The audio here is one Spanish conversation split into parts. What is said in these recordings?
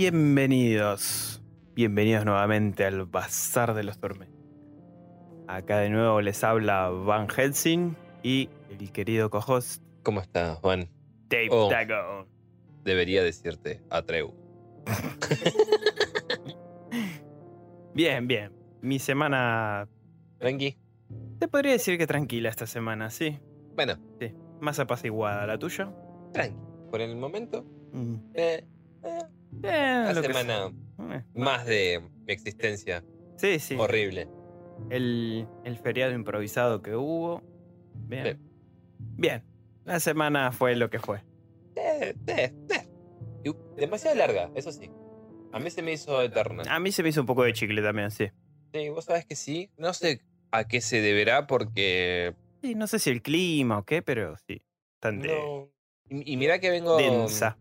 Bienvenidos, bienvenidos nuevamente al Bazar de los Tormentos. Acá de nuevo les habla Van Helsing y el querido co-host ¿Cómo estás, Juan? Dave Oh. Dagon. Debería decirte Atreu. Bien, bien. Mi semana. Tranqui. Te podría decir que tranquila esta semana, sí. Bueno, Sí. Más apaciguada la tuya. tranqui. Por el momento, Mm. eh, eh, Eh, una semana. Eh, más de mi existencia Sí, sí. horrible. El, el feriado improvisado que hubo. Bien. Bien. Bien. La semana fue lo que fue. Eh, eh, eh. Y demasiado larga, eso sí. A mí se me hizo eterna. A mí se me hizo un poco de chicle también, sí. Sí, vos sabés que sí. No sé a qué se deberá porque. Sí, no sé si el clima o qué, pero sí. Bastante No. Y, y mirá que vengo. densa.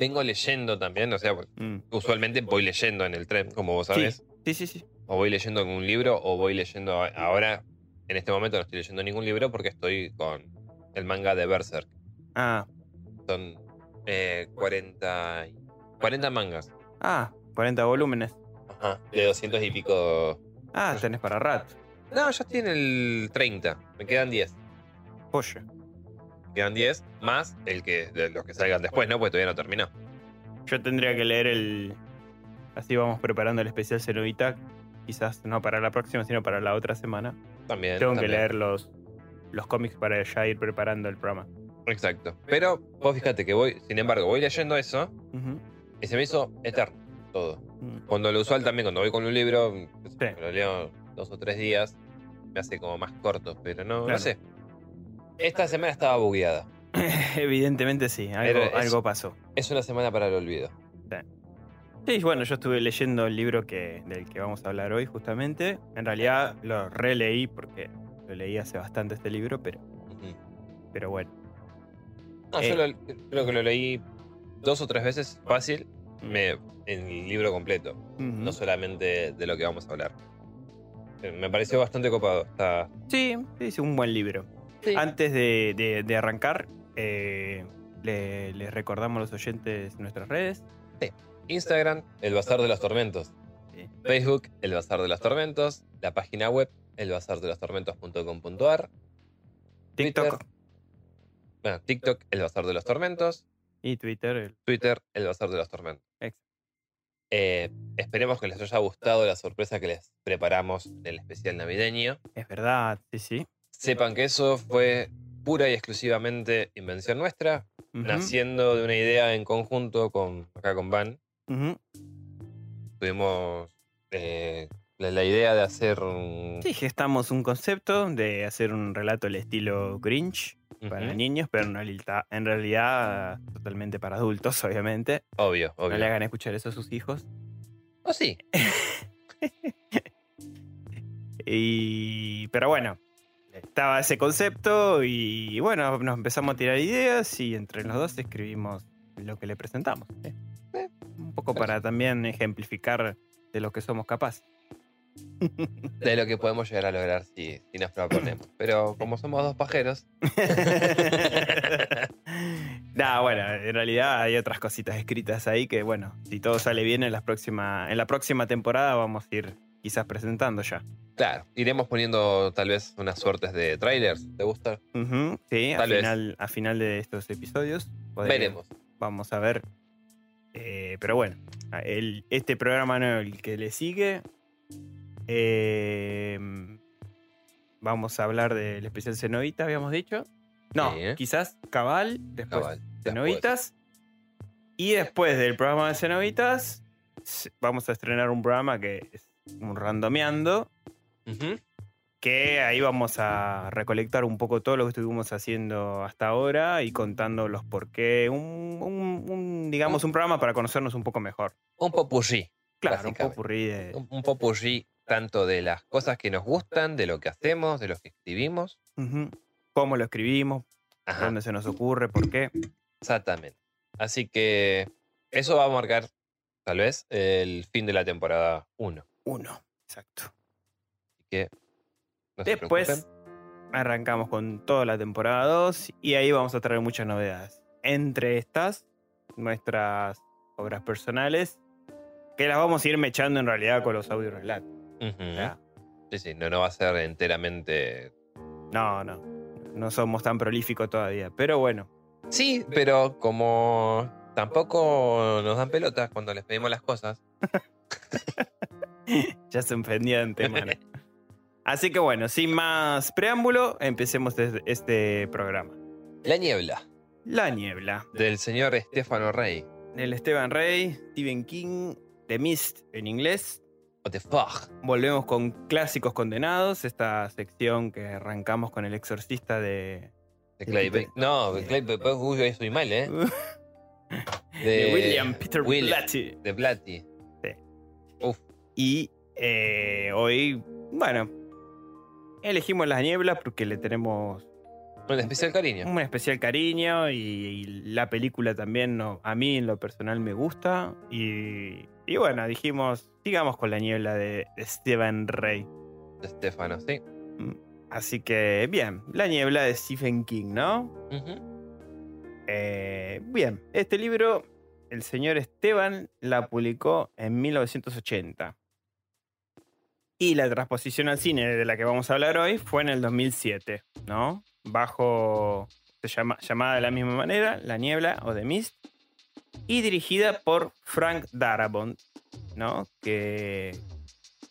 Vengo leyendo también, o sea, Mm. usualmente voy leyendo en el tren, como vos sabés. Sí, sí, sí. o voy leyendo un libro o voy leyendo ahora en este momento no estoy leyendo ningún libro porque estoy con el manga de Berserk Ah, son eh, 40 y- 40 mangas ah, 40 volúmenes. Ajá, de 200 y pico Ah, tenés para rato. no ya estoy en el 30 me quedan 10 Pollo. Quedan 10 más el que de los que salgan después no porque todavía no terminó Yo tendría que leer el. Así vamos preparando el especial Cenovita. Quizás no para la próxima, sino para la otra semana. también Tengo que leer los, los cómics para ya ir preparando el programa. exacto pero vos fíjate que voy sin embargo voy leyendo eso y se me hizo eterno todo Mm. Cuando lo usual también, cuando voy con un libro, Sí. lo leo dos o tres días, me hace como más corto, pero no, no sé. Esta semana estaba bugueada. Evidentemente sí, algo, Pero es- algo pasó. Es una semana para el olvido. Sí, bueno, yo estuve leyendo el libro que, del que vamos a hablar hoy justamente. En realidad lo releí porque lo leí hace bastante este libro, pero, pero bueno. No, Eh. yo lo- creo que lo leí dos o tres veces fácil me, en el libro completo, no solamente de lo que vamos a hablar. Eh, Me pareció bastante copado. Está... Sí, sí, es un buen libro. Antes de, de- de arrancar, eh, le- les recordamos a los oyentes nuestras redes. Instagram, El Bazar de los Tormentos. Sí. Facebook, El Bazar de los Tormentos. La página web, elbazardelostormentos.com.ar. TikTok Twitter. Bueno, TikTok, El Bazar de los Tormentos. y Twitter. el- Twitter, El Bazar de los Tormentos. Exacto. Eh, esperemos que les haya gustado la sorpresa que les preparamos en el especial navideño. Es verdad, sí, sí. Sepan que eso fue pura y exclusivamente invención nuestra, naciendo de una idea en conjunto con acá con Van. Tuvimos eh, la, la idea de hacer un... Sí, gestamos un concepto de hacer un relato al estilo Grinch para Ujú. niños, pero en realidad, en realidad totalmente para adultos, obviamente. Obvio, No le obvio. hagan escuchar eso a sus hijos. Oh, sí. Y, pero bueno, estaba ese concepto y bueno, nos empezamos a tirar ideas y entre los dos escribimos lo que le presentamos. ¿eh? Eh, Un poco para también ejemplificar de lo que somos capaces. De lo que podemos llegar a lograr si, si nos proponemos. Pero como somos dos pajeros, nah, bueno, en realidad hay otras cositas escritas ahí que, bueno, si todo sale bien en la próxima, en la próxima temporada vamos a ir quizás presentando ya. claro, iremos poniendo tal vez unas suertes de trailers. ¿Te gusta? Ujú, sí, a Tal vez. final, a final de estos episodios. podría- Veremos. Vamos a ver. Eh, pero bueno, el- este programa no, el que le sigue. eh, vamos a hablar del especial Cenovita, habíamos dicho. No, Sí. quizás Cabal, después Cabal, Cenovitas. Y después del programa de Cenovitas, vamos a estrenar un programa que es un randomeando. Que ahí vamos a recolectar un poco todo lo que estuvimos haciendo hasta ahora y contando los por qué. Un, un- un, digamos, un programa para conocernos un poco mejor. Un popurrí. Claro, un popurrí de. Un, un popurrí tanto de las cosas que nos gustan, de lo que hacemos, de lo que escribimos. Cómo lo escribimos, Ajá, dónde se nos ocurre, por qué. exactamente. Así que eso va a marcar, tal vez, el fin de la temporada 1. Uno. Exacto. Así que no Después arrancamos con toda la temporada 2 y ahí vamos a traer muchas novedades. Entre estas, nuestras obras personales Que las vamos a ir mechando en realidad con los audios relatos. Ujú. O sea, Sí, sí, no, no va a ser enteramente. no, no. No somos tan prolíficos todavía. Pero bueno. Sí, pero como tampoco nos dan pelotas cuando les pedimos las cosas. Ya se ofendía de antemano. Así que bueno, sin más preámbulo, empecemos desde este programa. La niebla, La niebla. del señor Estefano Rey. Del Esteban Rey, Stephen King, The Mist en inglés. What the fuck. Volvemos con clásicos condenados, esta sección que arrancamos con el exorcista de, De Clay Peter- Pe- No, de- Clay Pe- Uy, hoy estoy mal, ¿eh? de William Peter William, Blatty. De Blatty. Y eh, hoy, bueno, elegimos La Niebla porque le tenemos Un especial cariño. un especial cariño y, y la película también no, a mí en lo personal me gusta. Y, y bueno, dijimos, sigamos con La Niebla de Stephen Rey. De Estefano, sí. Así que, bien, La Niebla de Stephen King, ¿no? Eh, bien, este libro, el señor Esteban la publicó en 1980. Y la transposición al cine de la que vamos a hablar hoy fue en el 2007, ¿no? Bajo, se llama, llamada de la misma manera, La Niebla o The Mist, y dirigida por Frank Darabont, ¿no? Que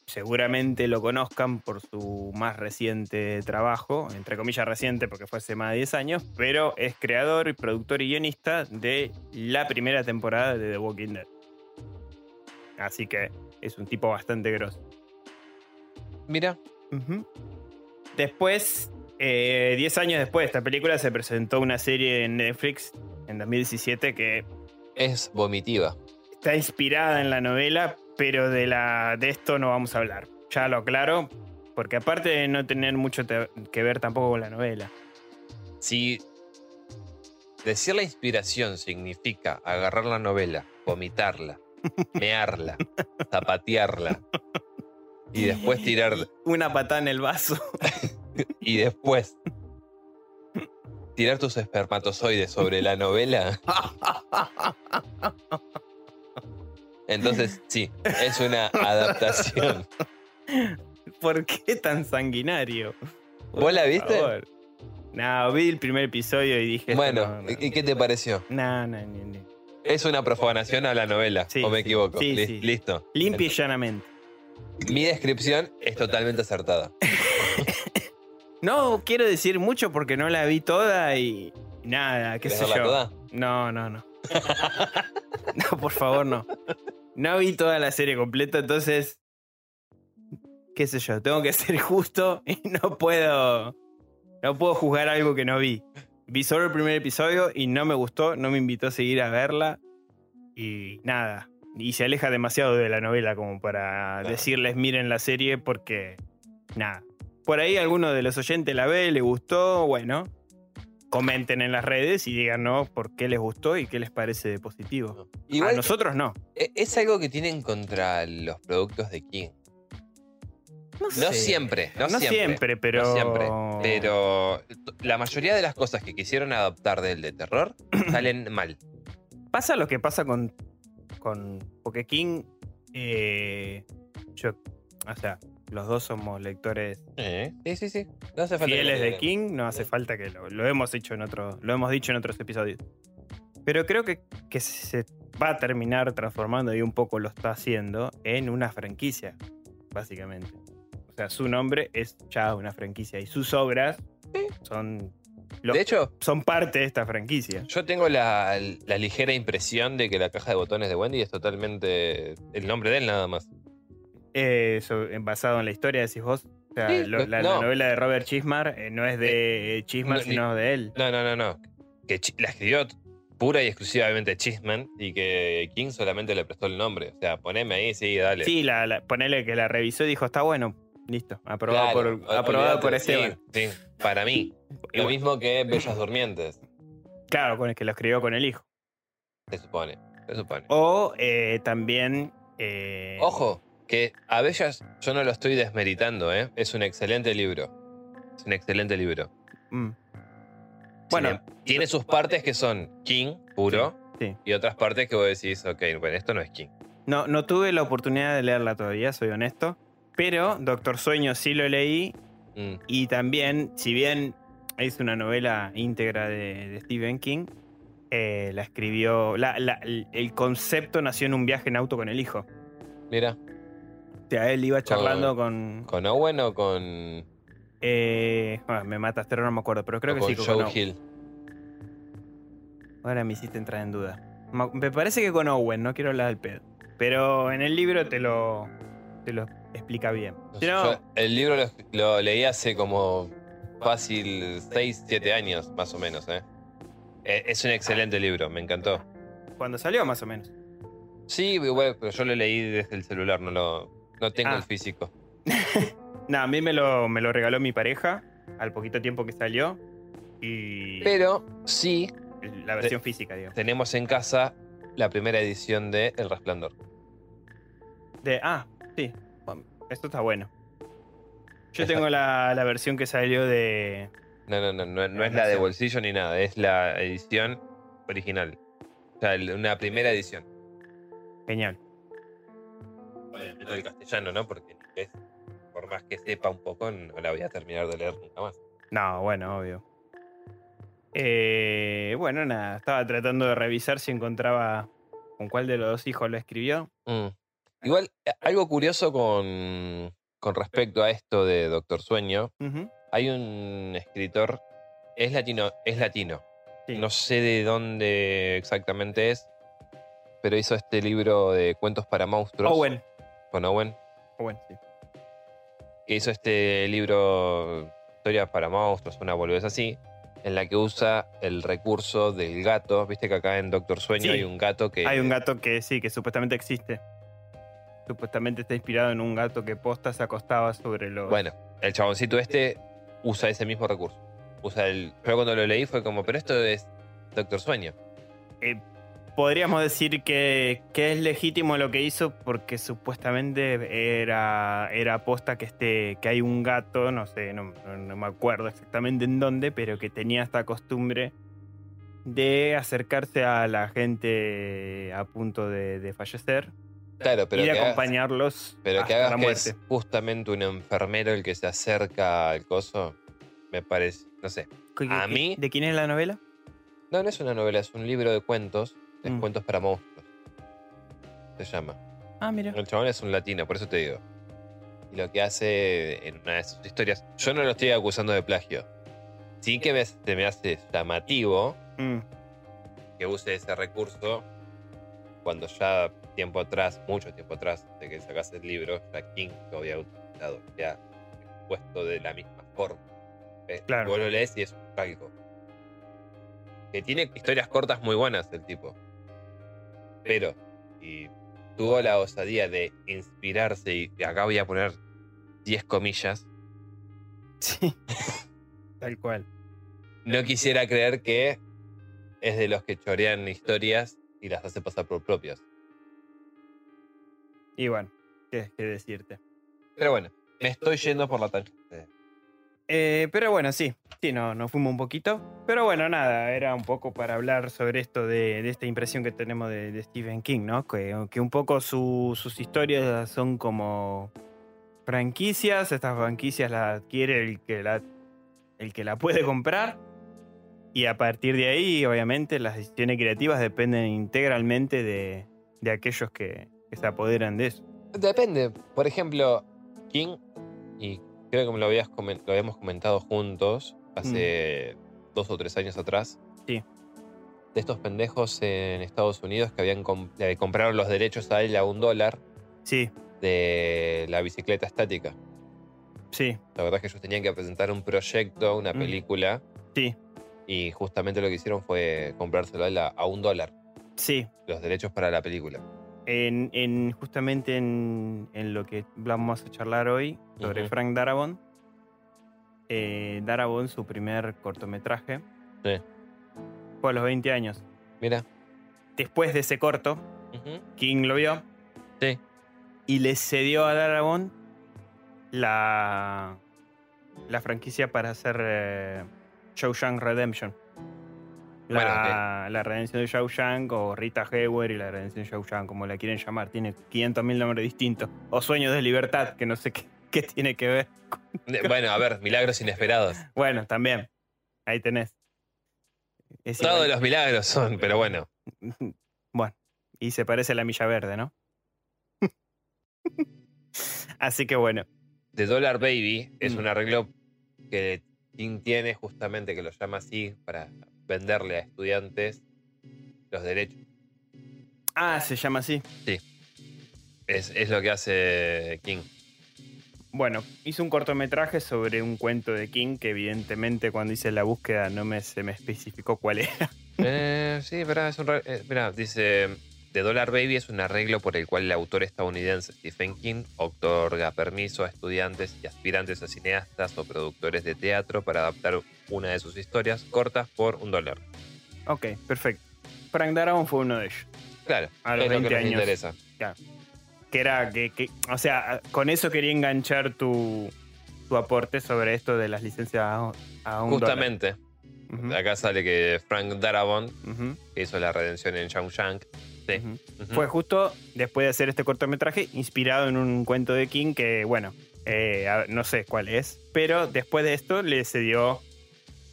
seguramente lo conozcan por su más reciente trabajo, entre comillas reciente porque fue hace más de 10 años, pero es creador, productor y guionista de la primera temporada de The Walking Dead. Así que es un tipo bastante grosso. Mira. Después, eh, 10 años después de esta película, se presentó una serie en Netflix en 2017 que es vomitiva. está inspirada en la novela, pero de, la, de esto no vamos a hablar. Ya lo aclaro, porque aparte de no tener mucho te- que ver tampoco con la novela. Si decir la inspiración significa agarrar la novela, vomitarla, mearla, zapatearla y después tirar Una patada en el vaso. y después tirar tus espermatozoides sobre la novela, entonces sí, es una adaptación. ¿Por qué tan sanguinario? ¿Vos la Por viste? favor. No, vi el primer episodio y dije. Bueno, no, no. ¿y qué te pareció? No, no, ni- ni. Es una profanación a la novela, Sí, o me equivoco. sí, Lis- sí. Listo. Limpia y llanamente. Mi descripción es totalmente acertada. No quiero decir mucho porque no la vi toda y nada, qué ¿Querés sé yo. toda? No, no, no. no, por favor, no. No vi toda la serie completa, entonces. Qué sé yo, tengo que ser justo y no puedo. No puedo juzgar algo que no vi. Vi solo el primer episodio y no me gustó, no me invitó a seguir a verla. Y nada. Y se aleja demasiado de la novela como para Claro. decirles miren la serie porque. Nada. Por ahí alguno de los oyentes la ve, le gustó, bueno. Comenten en las redes y díganos por qué les gustó y qué les parece de positivo. a nosotros no. e- es algo que tienen contra los productos de King. No sé. siempre, no, No siempre. siempre, pero. No siempre. Pero la mayoría de las cosas que quisieron adaptar del de terror salen mal. Pasa lo que pasa con. Con porque King. eh, yo. O sea, los dos somos lectores Sí, sí, sí. No hace falta fieles de. King. No hace falta que lo, lo hemos hecho en otro, lo hemos dicho en otros episodios. Pero creo que, que se va a terminar transformando y un poco lo está haciendo en una franquicia, básicamente. O sea, su nombre es ya una franquicia y sus obras son, De hecho, son parte de esta franquicia. yo tengo la, la ligera impresión de que la caja de botones de Wendy es totalmente el nombre de él nada más. Eh, so- basado en la historia, decís vos. O sea, Sí, lo- la, la no. novela de Robert Chismar eh, no es de Chismar, no, ni- sino de él. No, no, no, no. Que la escribió pura y exclusivamente Chisman y que King solamente le prestó el nombre. O sea, poneme ahí, sí, dale. Sí, la, la- ponele que la revisó y dijo, está bueno. Listo, aprobado Claro, por, aprobado por Esteban. Sí, para mí. Lo mismo que Bellas Durmientes, Claro, con el que lo escribió con el hijo. se supone. Se supone. O eh, también. eh, Ojo, que a Bellas yo no lo estoy desmeritando, ¿eh? Es un excelente libro. Es un excelente libro. mm. Bueno, Tiene, tiene sus partes que son King, puro, sí. y otras partes que vos decís, ok, bueno, esto no es King. No, no tuve la oportunidad de leerla todavía, soy honesto. Pero Doctor Sueño sí lo leí. Mm, Y también, si bien es una novela íntegra de, de Stephen King, eh, la escribió. la- la- el concepto nació en un viaje en auto con el hijo. Mira, O sea, él iba charlando con. ¿con Owen o con, eh, ah, me mataste, no me acuerdo, pero creo o que con sí. con Joe. Hill? Ahora me hiciste entrar en duda. Me parece que con Owen, no quiero hablar del pedo. Pero en el libro te lo, te lo explica bien. No, el libro lo, lo leí hace como fácil 6, 7 años, más o menos. ¿eh? Eh, Es un excelente libro, me encantó. cuando salió más o menos. Sí, igual, pero yo lo leí desde el celular, no lo no tengo Ah. el físico. No, a mí me lo, me lo regaló mi pareja al poquito tiempo que salió. Y Pero sí la versión física, digo. tenemos en casa la primera edición de El Resplandor. De, ah, sí. Bueno, esto está bueno. Yo tengo la, la versión que salió de. No, no, no, no, es la de bolsillo ni nada, es la edición original. O sea, una primera edición. Genial. El castellano, ¿no? Porque por más que sepa un poco, no la voy a terminar de leer nunca más. No, bueno, obvio. Eh, bueno, nada, estaba tratando de revisar si encontraba con cuál de los dos hijos lo escribió. Mm. Igual, eh, algo curioso con, con respecto a esto de Doctor Sueño, hay un escritor, es latino, es latino. sí. No sé de dónde exactamente es, pero hizo este libro de cuentos para monstruos. Owen. Con Owen. Owen, sí. que hizo este libro Historias para monstruos, una boludez así, en la que usa el recurso del gato. Viste que acá en Doctor Sueño Sí. hay un gato que. Hay un gato que sí, que supuestamente existe. Supuestamente está inspirado en un gato que posta se acostaba sobre los. Bueno, el chaboncito este usa ese mismo recurso. Usa el. Yo cuando lo leí fue como, pero esto es Doctor Sueño. Eh, podríamos decir que, que es legítimo lo que hizo porque supuestamente era, era aposta que, este, que hay un gato, no sé, no, no- no me acuerdo exactamente en dónde, pero que tenía esta costumbre de acercarse a la gente a punto de, de fallecer Claro, pero y de que hagas, acompañarlos pero que, hagas la que es justamente un enfermero el que se acerca al coso, me parece. No sé. ¿Qué- a mí- ¿De quién es la novela? No, no es una novela, es un libro de cuentos. Es Mm. cuentos para monstruos. Se llama. Ah, mira. El chabón es un latino, por eso te digo. Y lo que hace en una de sus historias, yo no lo estoy acusando de plagio. Sí que me, se me hace llamativo Mm, que use ese recurso cuando ya tiempo atrás, mucho tiempo atrás de que sacase el libro, ya King lo había utilizado, ya puesto de la misma forma. Eh, Claro. Vos lo lees y es un calco. Que tiene historias cortas muy buenas el tipo. Pero, y tuvo la osadía de inspirarse, y acá voy a poner 10 comillas, Sí. Tal cual. no quisiera creer que es de los que chorean historias y las hace pasar por propias. Y bueno, qué, qué decirte. Pero bueno, me estoy yendo por la tangente. Eh, pero bueno, sí, sí, no, nos fuimos un poquito. Pero bueno, nada, era un poco para hablar sobre esto de, de esta impresión que tenemos de, de Stephen King, ¿no? Que, que un poco su- sus historias son como franquicias, estas franquicias las adquiere el que la, el que la puede comprar. Y a partir de ahí, obviamente, las decisiones creativas dependen integralmente de, de aquellos que, que se apoderan de eso. Depende. Por ejemplo, King, y creo que me lo, habías lo habíamos comentado juntos hace dos o tres años atrás. Sí. De estos pendejos en Estados Unidos que habían compraron los derechos a él a un dólar Sí, de la bicicleta estática. sí, La verdad es que ellos tenían que presentar un proyecto, una Mm. película, sí, y justamente lo que hicieron fue comprárselo a él a, a un dólar, sí. los derechos para la película. En, en- justamente en, en lo que vamos a charlar hoy sobre. Frank Darabont. eh, Darabont, su primer cortometraje, Sí. fue a los 20 años. Mira. Después de ese corto. King lo vio Sí. y le cedió a Darabont la, la franquicia para hacer eh, Shawshank Redemption. La, la redención de Shao Shang o Rita Hayworth y la redención de Shao Shang, como la quieren llamar. Tiene 500.000 nombres distintos. O Sueños de Libertad, que no sé qué, qué tiene que ver. Bueno, a ver, milagros inesperados. Bueno, también. Ahí tenés. Es Todos igual. los milagros son, pero bueno. Bueno, y se parece a la milla verde, ¿no? Así que bueno. The Dollar Baby es Mm. un arreglo que King tiene justamente, que lo llama así, para venderle a estudiantes los derechos. Ah, se llama así. Es, es lo que hace King. Bueno, hizo un cortometraje sobre un cuento de King que evidentemente cuando hice la búsqueda no me, se me especificó cuál era. Eh, sí, verdad, es un eh, mirá, dice The Dollar Baby es un arreglo por el cual el autor estadounidense Stephen King otorga permiso a estudiantes y aspirantes a cineastas o productores de teatro para adaptar una de sus historias cortas por un dólar. Ok, perfecto. Frank Darabont fue uno de ellos. Claro, A los es lo que 20 nos años. interesa. Que era que, que- o sea, con eso quería enganchar tu, tu aporte sobre esto de las licencias a, a un Justamente, dólar. Ujú, acá sale que Frank Darabont, que hizo la redención en Shawshank, sí. Fue justo después de hacer este cortometraje, inspirado en un cuento de King que, bueno, eh, a- no sé cuál es, pero después de esto le cedió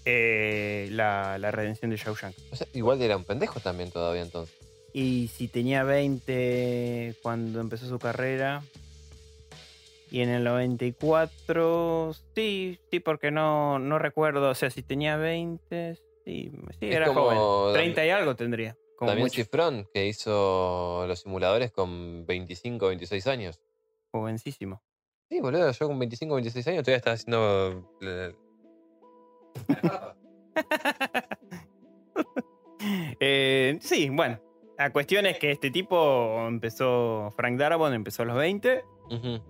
eh, la, la redención de Shawshank. O sea, igual era un pendejo también todavía entonces. Y si tenía 20 cuando empezó su carrera. Y en el 94, sí, sí, porque no, no recuerdo. O sea, si tenía 20, sí, sí era como joven. Dam- 30 y algo tendría. Como También mucho. Cifrón, que hizo los simuladores con 25 26 años. Jovencísimo. Sí, boludo, yo con 25 26 años todavía estaba haciendo... Eh, sí, bueno. La cuestión es que este tipo empezó, Frank Darabont empezó a los 20. Ujú.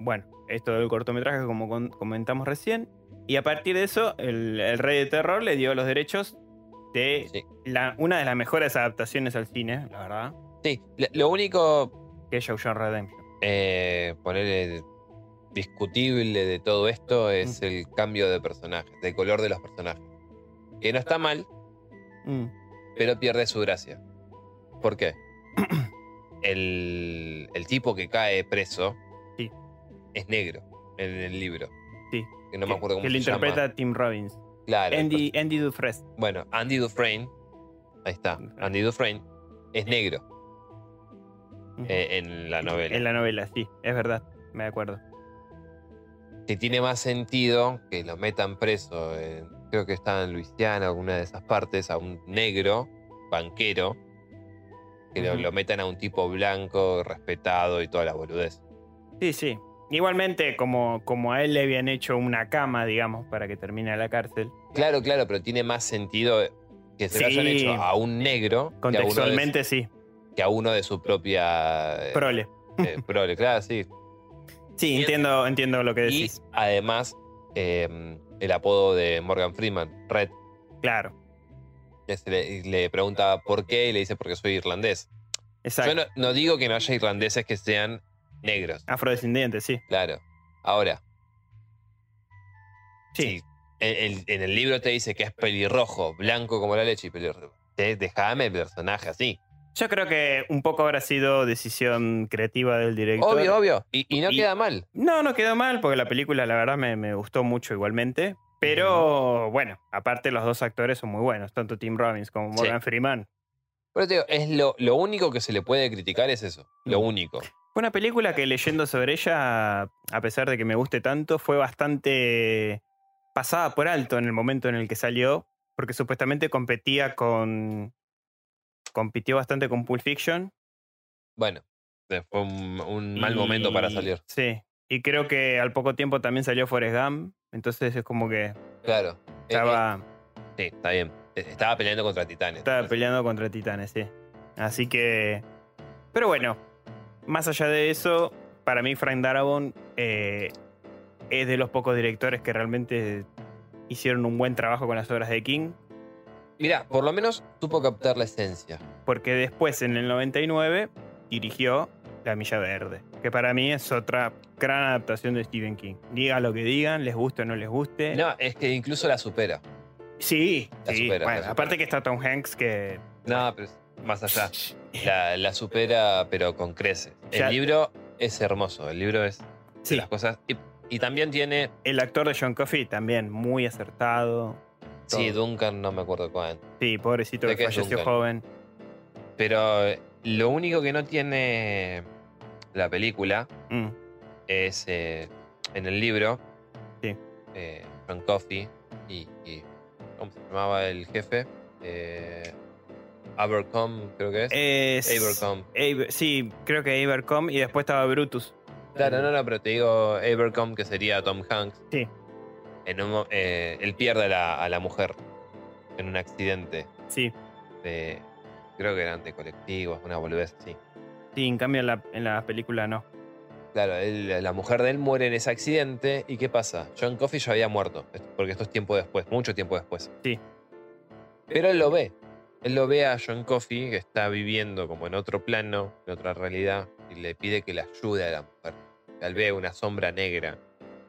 Bueno, esto del cortometraje como comentamos recién. Y a partir de eso, el, el Rey de Terror le dio los derechos de Sí. la, una de las mejores adaptaciones al cine, la verdad, Sí, lo- único, que es Shawshank Redemption. eh, poner discutible de todo esto es Mm. el cambio de personajes, del color de los personajes. Que no está mal, Mm, pero pierde su gracia. ¿Por qué? el, el tipo que cae preso Sí. es negro en el libro. Sí. Que no me acuerdo cómo que se lo llama. interpreta Tim Robbins. Claro. Andy, Andy Dufresne. Bueno, Andy Dufresne, ahí está. Andy Dufresne es negro eh, en la novela. En la novela, sí, es verdad, me acuerdo. Que tiene más sentido que lo metan preso, creo que está en Luisiana, alguna de esas partes, a un negro banquero, que lo, lo metan a un tipo blanco, respetado y toda la boludez. Sí, sí. Igualmente, como, como a él le habían hecho una cama, digamos, para que termine la cárcel, Claro, claro, pero tiene más sentido que se lo hayan hecho a un negro que contextualmente sí, que a uno de su propia eh, prole. eh, prole, claro, sí. Sí, y- entiendo, entiendo lo que Y decís. además, eh, el apodo de Morgan Freeman, Red, Claro, y le pregunta por qué y le dice porque soy irlandés. exacto. Yo no, no digo que no haya irlandeses que sean negros, Afrodescendiente, sí. claro. Ahora, Sí, si en, el libro te dice que es pelirrojo, blanco como la leche y pelirrojo, te- déjame el personaje así. yo creo que un poco habrá sido decisión creativa del director. Obvio, obvio. Y, y no Y- queda mal. No, no quedó mal, porque la película, la verdad, me, me gustó mucho igualmente. Pero bueno, aparte los dos actores son muy buenos, tanto Tim Robbins como Sí. Morgan Freeman. Pero te digo, es lo, lo único que se le puede criticar es eso. Lo Mm. único. Fue una película que leyendo sobre ella, a pesar de que me guste tanto, fue bastante pasada por alto en el momento en el que salió, porque supuestamente competía con... compitió bastante con Pulp Fiction. Bueno, eh, fue un, un mal momento para salir. Sí, y creo que al poco tiempo también salió Forrest Gump, entonces es como que Claro. Eh, eh, estaba... sí, está bien. Eh, Estaba peleando contra Titanes. Estaba peleando contra titanes, sí. Así que. Pero bueno, más allá de eso, para mí Frank Darabont eh, es de los pocos directores que realmente hicieron un buen trabajo con las obras de King. Mira, por lo menos supo captar la esencia. Porque después, en el 99, dirigió La Milla Verde. Que para mí es otra gran adaptación de Stephen King. Digan lo que digan, les guste o no les guste. No, es que incluso la supera. Sí, La sí. supera, bueno, la supera. aparte que está Tom Hanks, que. No, pero más allá. La, la supera, pero con creces. Ya- El libro es hermoso. El libro es de Sí, las cosas. Y, y también tiene. el actor de John Coffey también muy acertado. Sí, Todo. Duncan, no me acuerdo cuál. Sí, pobrecito ¿De que qué es falleció Duncan? joven. Pero eh, lo único que no tiene la película Mm, es eh, en el libro. Sí. eh, John Coffey y, y- ¿Cómo se llamaba el jefe? Eh, Abercom, creo que es. Es- Abercom. Sí, creo que Abercom y después estaba Brutus. Claro, no, no, pero te digo Abercom, que sería Tom Hanks. Sí. En un eh, él pierde a la, a la mujer en un accidente Sí, de. Creo que eran de colectivos, una boludez así. sí, en cambio en la, en la película no. Claro, él- la mujer de él muere en ese accidente. ¿Y qué pasa? John Coffey ya había muerto. Porque esto es tiempo después, mucho tiempo después. Sí. Pero él lo ve. Él lo ve a John Coffey, que está viviendo como en otro plano, en otra realidad, y le pide que le ayude a la mujer. Él ve una sombra negra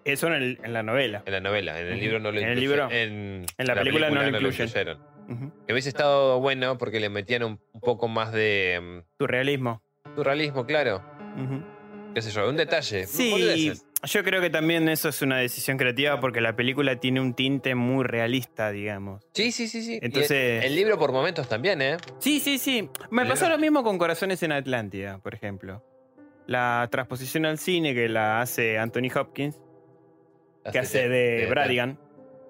Eso en, el- en la novela. en la novela. En el libro no lo En el libro- en, en la película no lo incluyeron. Que hubiese estado bueno porque le metían un, un poco más de Tu realismo. mm, surrealismo, claro. Ujú. Qué sé yo, un detalle. Sí. Yo creo que también eso es una decisión creativa porque la película tiene un tinte muy realista, digamos. Sí, sí, sí, sí. Entonces- el, el libro por momentos también, ¿eh? Sí, sí, sí. Me pasó libro- lo mismo con Corazones en Atlántida, por ejemplo. La transposición al cine que la hace Anthony Hopkins, que hace de Bradigan.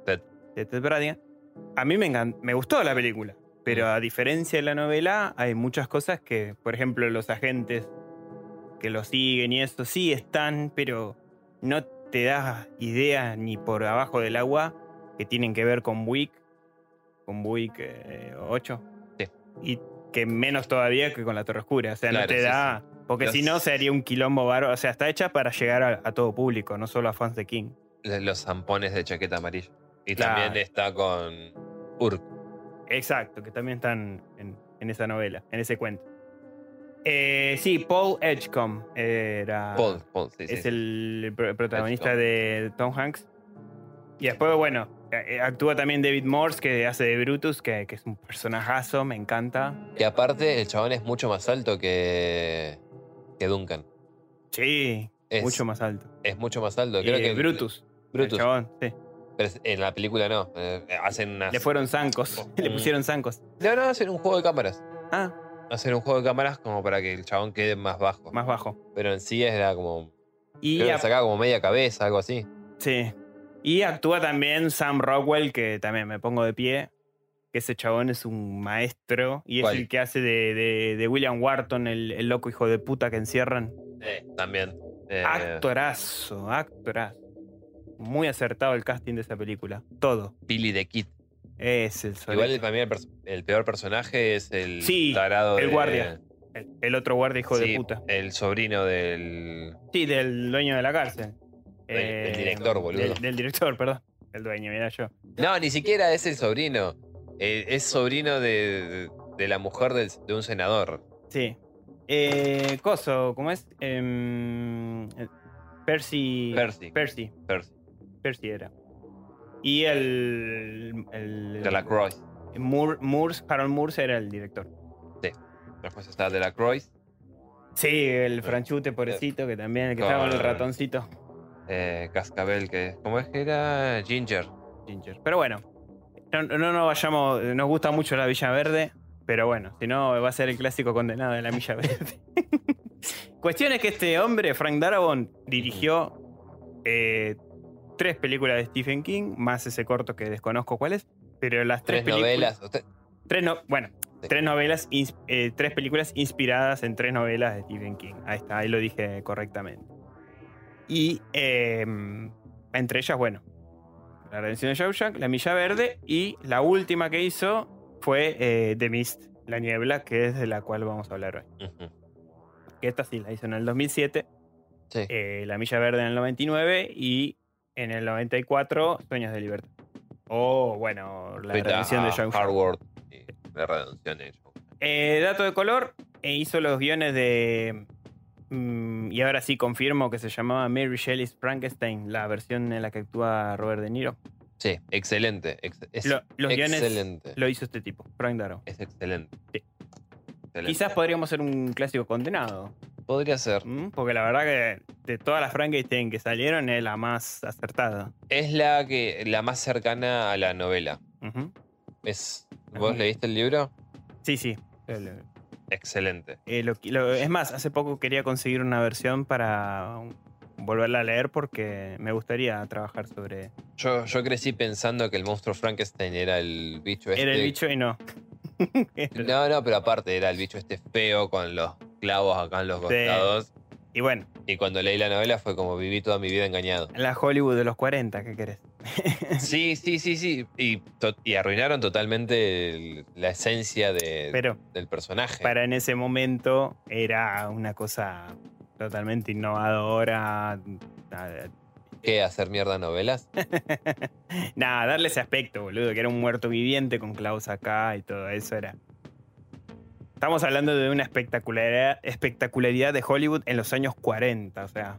Ted. De Ted Bradigan. A mí me, me gustó la película. Pero a diferencia de la novela, hay muchas cosas que, por ejemplo, los agentes que lo siguen y esto sí están, pero no te das idea ni por abajo del agua que tienen que ver con Wick, con Wick eh, 8. Sí. Y que menos todavía que con la Torre Oscura. O sea, no te sí, da. Porque si no, sería un quilombo bárbaro. O sea, está hecha para llegar a, a todo público, no solo a fans de King. Los zampones de chaqueta amarilla. Y Claro. también está con Urk. Exacto, que también están en, en esa novela, en ese cuento. Eh, sí, Paul Edgecombe era. Paul, Paul, sí, es sí. el pr- protagonista Edgecombe. de Tom Hanks. Y después, bueno, eh, actúa también David Morse, que hace de Brutus, que, que es un personajazo, me encanta. Y aparte, el chabón es mucho más alto que, que Duncan. Sí, Es, mucho más alto. Es mucho más alto. Creo Eh, que Brutus. el Brutus. chabón, sí. Pero en la película no. eh, hacen unas. Le fueron zancos, le Mm. pusieron zancos. No, no, hacen un juego de cámaras. Ah, Hacen un juego de cámaras como para que el chabón quede más bajo. más bajo. Pero en sí era como. Y Creo que sacaba como media cabeza, algo así. Sí. Y actúa también Sam Rockwell, que también me pongo de pie. Que ese chabón es un maestro. Y es el que hace de, de- de William Wharton, el, el loco hijo de puta que encierran. también. Eh, Actorazo, actorazo. Muy acertado el casting de esa película. Todo. Billy the Kid. Es el Igual para mí el, peor personaje es el Sí, tarado el de- guardia. El, el otro guardia hijo de puta. El sobrino del. Sí, del dueño de la cárcel. Eh, Del- del director, boludo. Del, del director, perdón. El dueño, mira yo. No, ni siquiera es el sobrino. Eh, es sobrino de, de la mujer del- de un senador. Sí. Eh, Coso, ¿cómo es? Em, eh, Percy. Percy. Percy. Percy. Percy era. Y el. el De la Croix. Moore- Moores, Harold Moores era el director. Después está de la Croix. Sí, el franchute pobrecito, que también, el que estaba con el ratoncito. Eh, Cascabel, que. ¿Cómo es que era? Ginger. Ginger. Pero bueno, no, no nos vayamos. Nos gusta mucho la Villa Verde, pero bueno, si no, va a ser el clásico condenado de la Villa Verde. Cuestión es que este hombre, Frank Darabont, dirigió eh, tres películas de Stephen King, más ese corto que desconozco cuál es, pero las tres, Tres películas. novelas. Usted- Tres no, bueno, Sí. tres novelas, eh, tres películas inspiradas en tres novelas de Stephen King. Ahí está, ahí lo dije correctamente. Y eh, entre ellas, bueno, La Redención de Shawshank, La Milla Verde y la última que hizo fue eh, The Mist, La Niebla, que es de la cual vamos a hablar hoy. Que esta sí la hizo en el 2007, Sí. eh, La Milla Verde en el 99 y en el 94 Sueños de Libertad. O, bueno, La Redención de. Harvard. y La redención de. Eh, dato de color, eh, hizo los guiones de. mm, y ahora sí confirmo que se llamaba Mary Shelley's Frankenstein, la versión en la que actúa Robert De Niro. Sí, excelente. ex- es Lo- los guiones excelente. lo hizo este tipo, Frank Darrow. Es excelente. Sí. Excelente. Quizás podríamos ser un clásico condenado. Podría ser. ¿m? Porque la verdad que de todas las Frankenstein que salieron es la más acertada. Es la que la más cercana a la novela. Es, ¿Vos leíste el libro? Sí, sí. El- Excelente. eh, lo- lo- es más, hace poco quería conseguir una versión para volverla a leer porque me gustaría trabajar sobre... Yo, yo crecí pensando que el monstruo Frankenstein era el bicho este. Era el bicho y no. No, no, pero aparte era el bicho este feo con los clavos acá en los costados. Y bueno, Y cuando leí la novela fue como viví toda mi vida engañado. la Hollywood de los 40, ¿qué querés? Sí, sí, sí, sí. Y, arruinaron totalmente el- la esencia de- Pero del personaje. para en ese momento era una cosa totalmente innovadora. ¿Qué? ¿Hacer mierda novelas? Nada, darle ese aspecto, boludo, que era un muerto viviente con clavos acá y todo eso era. Estamos hablando de una espectacularidad, espectacularidad de Hollywood en los años 40, o sea.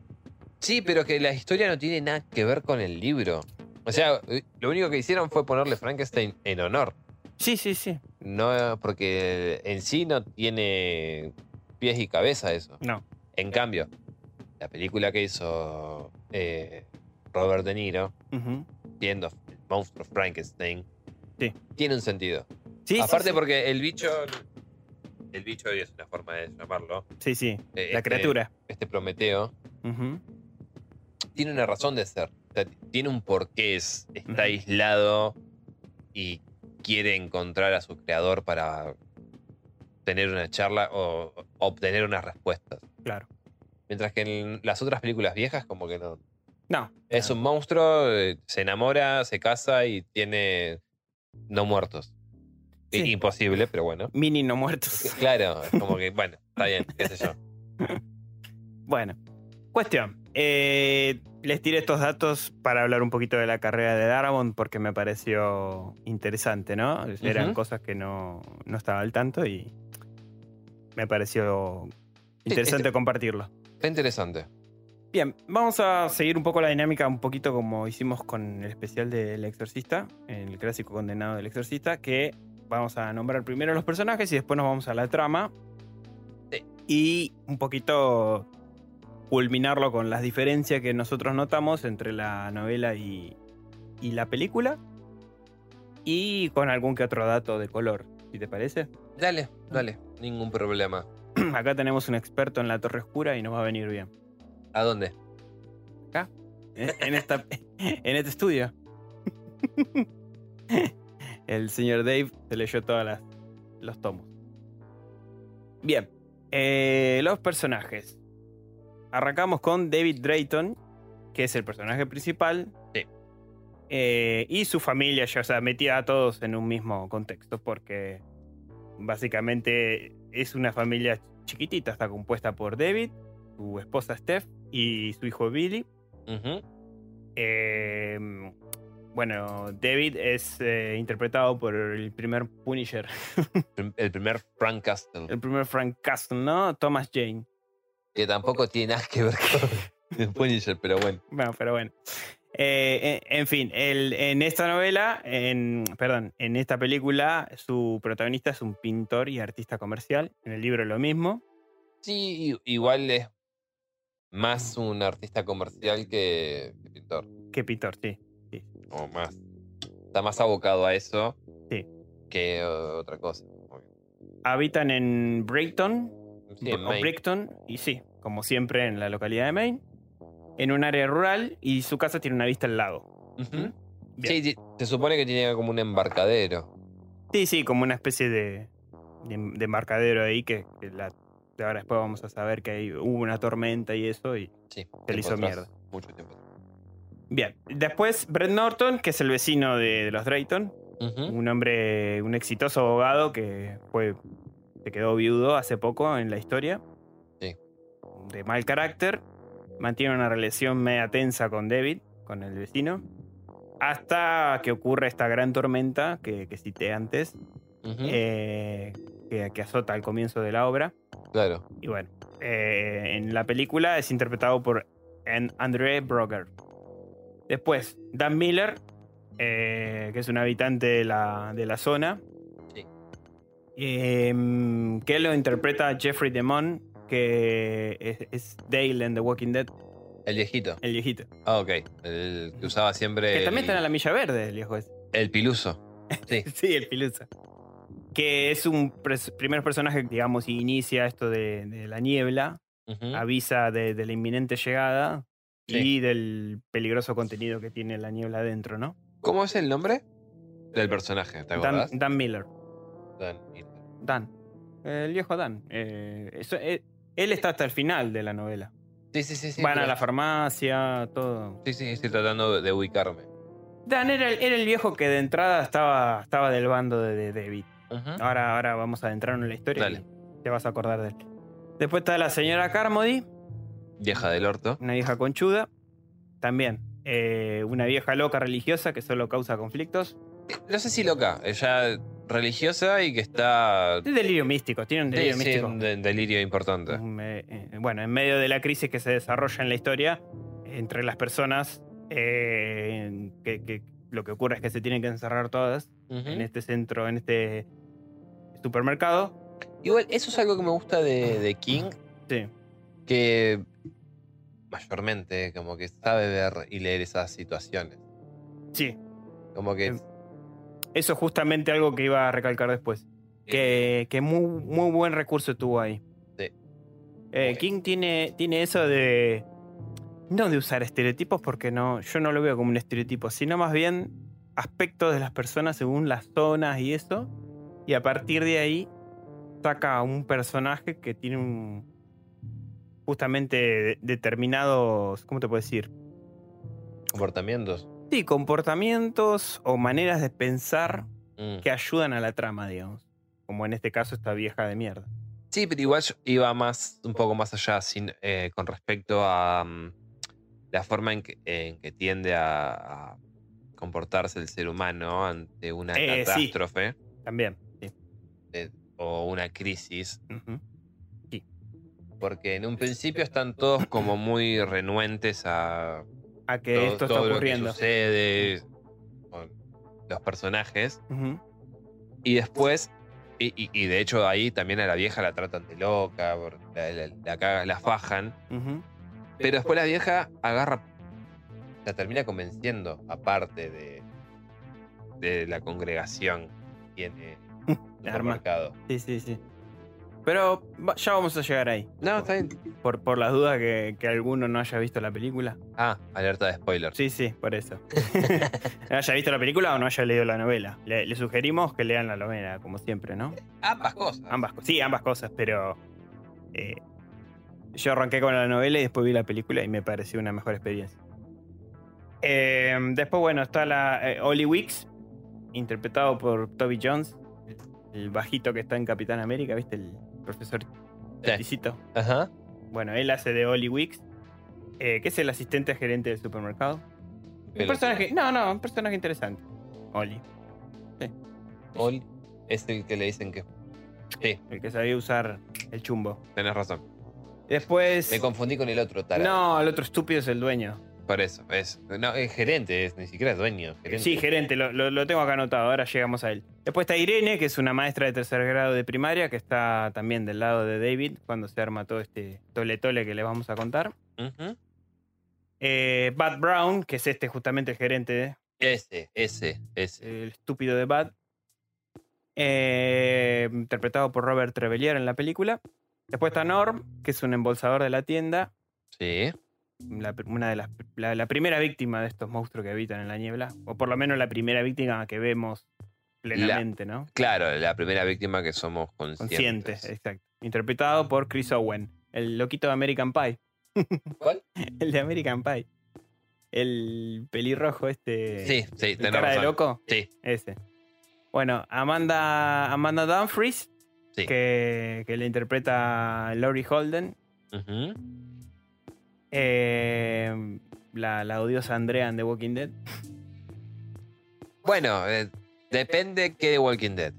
Sí, pero que la historia no tiene nada que ver con el libro. O sea, eh, lo único que hicieron fue ponerle Frankenstein en honor. Sí, sí, sí. No, porque en sí no tiene pies y cabeza eso. No. En cambio, la película que hizo eh, Robert De Niro, Ujú. siendo el monstruo Frankenstein, Sí. tiene un sentido. Sí, sí, Aparte sí. porque el bicho, el bicho es una forma de llamarlo, Sí, sí. Eh, La este- criatura. este Prometeo, tiene una razón de ser. O sea, tiene un porqué, es, está aislado y quiere encontrar a su creador para tener una charla o obtener unas respuestas. Claro. Mientras que en las otras películas viejas como que no. No. Es un monstruo, eh, se enamora, se casa y tiene no muertos. Sí. Imposible, pero bueno. Mini no muertos. Claro, es como que, bueno, está bien, qué sé yo. Bueno, cuestión. Eh, les tiré estos datos para hablar un poquito de la carrera de Darabont porque me pareció interesante, ¿no? Eran cosas que no, no estaba al tanto y me pareció interesante este- compartirlo. Está interesante. Bien, vamos a seguir un poco la dinámica, un poquito como hicimos con el especial del Exorcista, el clásico condenado del Exorcista, que vamos a nombrar primero los personajes y después nos vamos a la trama. Sí. Y un poquito culminarlo con las diferencias que nosotros notamos entre la novela y, y la película. Y con algún que otro dato de color, si te parece. Dale, dale, ningún problema. Acá tenemos un experto en la Torre Oscura y nos va a venir bien. ¿A dónde? en, en esta, en este estudio. El señor Dave se leyó todos los tomos. Bien, eh, los personajes. Arrancamos con David Drayton, que es el personaje principal. Sí. Eh, y su familia, ya, o sea, metía a todos en un mismo contexto, porque básicamente es una familia chiquitita, está compuesta por David, su esposa Steph y su hijo Billy. Eh, bueno, David es eh, interpretado por el primer Punisher, El primer Frank Castle. el primer Frank Castle, ¿no? Thomas Jane. Que tampoco tiene nada que ver con el Punisher, pero bueno. Bueno, pero bueno. Eh, en, en fin, el- en esta novela, en, perdón, en esta película, su protagonista es un pintor y artista comercial. En el libro lo mismo. Sí, igual es más un artista comercial que, que pintor. ¿Qué pintor? Sí. O más. Está más abocado a eso Sí. que otra cosa. Habitan en Brighton, Sí, en o Maine. Brighton, y sí, como siempre en la localidad de Maine, en un área rural y su casa tiene una vista al lago. Sí, se supone que tiene como un embarcadero. Sí, sí, como una especie de, de, de embarcadero ahí que, que la, de ahora después vamos a saber que ahí hubo una tormenta y eso. Y... Sí, Se le hizo atrás, mierda. Mucho tiempo. Bien, después Brett Norton, que es el vecino de, de los Drayton, un hombre, un exitoso abogado que fue, se quedó viudo hace poco en la historia. Sí. De mal carácter, mantiene una relación media tensa con David, con el vecino, hasta que ocurre esta gran tormenta que, que cité antes, eh, que, que azota al comienzo de la obra. Claro. Y bueno, eh, en la película es interpretado por An- André Broger. Después, Dan Miller, eh, que es un habitante de la, de la zona. Sí. Em, que lo interpreta Jeffrey Demon, que es, es Dale en The Walking Dead, El viejito. el viejito. Ah, ok. El que usaba siempre. Que el, también está en la milla verde, el viejo ese. el piluso. Sí. Sí, el Pilusa. Que es un pres- primer personaje que, digamos, inicia esto de, de la niebla, avisa de, de la inminente llegada Sí. y del peligroso contenido que tiene la niebla adentro, ¿no? ¿Cómo es el nombre del personaje? ¿Te Dan, Miller. Dan Miller. Dan. El viejo Dan. Eh, eso- eh, él está hasta el final de la novela. Sí, sí, sí. sí Van a la farmacia, todo. Sí, sí, estoy tratando de ubicarme. Dan era el, era el viejo que de entrada estaba, estaba del bando de, de David. Ahora, ahora vamos a adentrarnos en la historia Dale. y te vas a acordar de él. Después está la señora Carmody, Vieja del orto. una vieja conchuda. También eh, una vieja loca religiosa que solo causa conflictos. No sé si loca. Ella religiosa y que está. Es delirio místico, tiene un Sí, delirio sí, místico. un de- delirio importante. Eh, bueno, en medio de la crisis que se desarrolla en la historia entre las personas, eh, que, que lo que ocurre es que se tienen que encerrar todas en este centro, en este supermercado. Igual, eso es algo que me gusta de, de King, Sí, que mayormente como que sabe ver y leer esas situaciones. sí. Como que Em, Eso es justamente algo que iba a recalcar después. Que, que muy, muy buen recurso tuvo ahí. Sí. Eh. King tiene, tiene eso de. No de usar estereotipos, porque no, yo no lo veo como un estereotipo, sino más bien aspectos de las personas según las zonas y eso. Y a partir de ahí saca un personaje que tiene un. Justamente de- determinados. ¿Cómo te puedo decir? comportamientos. Sí, comportamientos o maneras de pensar Mm. que ayudan a la trama, digamos. Como en este caso esta vieja de mierda. Sí, pero igual yo iba más, un poco más allá sin, eh, con respecto a mm, la forma en que, en que tiende a, a comportarse el ser humano ante una Eh, sí. catástrofe También. Sí. eh, o una crisis. Ujú. Porque en un principio están todos como muy renuentes a A que todo, esto está todo lo que ocurriendo. sucede con los personajes. Y después, y, y- y de hecho ahí también a la vieja la tratan de loca, la, la- la caga- la fajan. Pero después la vieja agarra, la termina convenciendo, aparte de, de la congregación que tiene el Arma. Sí, sí, sí. Pero ya vamos a llegar ahí. No, está bien. Por, por las dudas que, que alguno no haya visto la película. Ah, alerta de spoilers. Sí, sí, por eso. haya visto la película o no haya leído la novela. Le, le sugerimos que lean la novela, como siempre, ¿no? Ambas cosas. Ambas cosas. Sí, ambas cosas, pero. eh, yo arranqué con la novela y después vi la película y me pareció una mejor experiencia. Eh, después, bueno, está la eh, Ollie Weeks, interpretado por Toby Jones, el bajito que está en Capitán América, ¿viste? El profesor Sí. Ajá. Bueno, él hace de Ollie Weeks, eh, que es el asistente gerente del supermercado. Un personaje. No, no, un personaje interesante. Ollie, Ol es el que le dicen que. Sí, el que sabía usar el chumbo. tenés razón. Después. Me confundí con el otro tarado. No, el otro estúpido es el dueño. Por eso, es. No, es gerente, es, ni siquiera es dueño. Gerente. Sí, gerente, lo, lo- lo tengo acá anotado, ahora llegamos a él. Después está Irene, que es una maestra de tercer grado de primaria, que está también del lado de David cuando se arma todo este tole tole que le vamos a contar. Ujú. Eh, Bud Brown, que es este justamente el gerente, Ese, ese, ese. el estúpido de Bud. Eh, interpretado por Robert Trevelyan en la película. Después está Norm, que es un embolsador de la tienda. Sí. La, una de las, la, la primera víctima de estos monstruos que habitan en la niebla, o por lo menos la primera víctima que vemos plenamente, ¿no? Claro, la primera víctima que somos conscientes. Conscientes, exacto. Interpretado por Chris Owen, el loquito de American Pie, ¿Cuál? el de American Pie. El pelirrojo este. Sí, sí, el cara de loco, Sí, ese. Bueno, Amanda, Amanda Dumfries, sí. que, que le interpreta Laurie Holden. Ujú. Eh, la, la odiosa Andrea en The Walking Dead. Bueno, eh, depende qué de Walking Dead.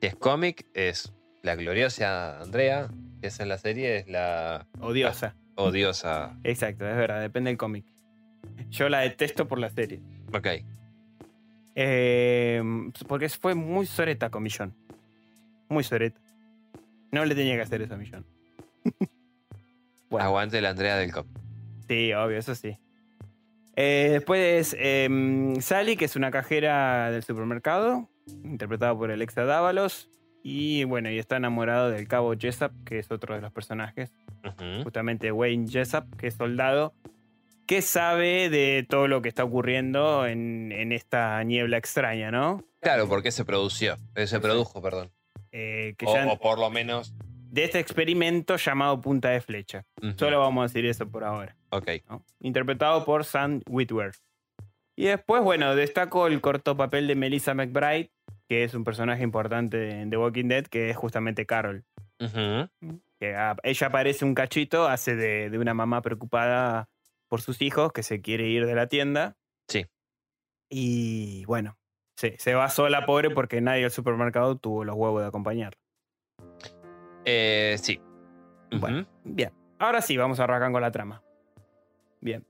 Si es cómic, es la gloriosa Andrea, que es en la serie, es la Odiosa. odiosa. Exacto, es verdad, depende del cómic. Yo la detesto por la serie. Ok. Eh, porque fue muy soreta con Millón. Muy soreta. No le tenía que hacer eso a Millón. Bueno. Aguante la Andrea del COP. Sí, obvio, eso sí. Eh, después em, Sally, que es una cajera del supermercado, interpretada por Alexa Dávalos. Y bueno, y está enamorado del cabo Jessup, que es otro de los personajes. Justamente Wayne Jessup, que es soldado, que sabe de todo lo que está ocurriendo en, en esta niebla extraña, ¿no? Claro, porque se produció. eh, Se produjo, perdón. Eh, que O, ya- o por lo menos. De este experimento llamado Punta de Flecha. Solo vamos a decir eso por ahora. Ok. ¿no? Interpretado por Sam Whitwer. Y después, bueno, destaco el corto papel de Melissa McBride, que es un personaje importante en The Walking Dead, que es justamente Carol. Que a- ella aparece un cachito, hace de, de una mamá preocupada por sus hijos, que se quiere ir de la tienda. Sí. Y bueno, sí, se va sola, pobre, porque nadie del supermercado tuvo los huevos de acompañarla. Eh, sí. Bueno. Bien, ahora sí, vamos a arrancar con la trama. Bien.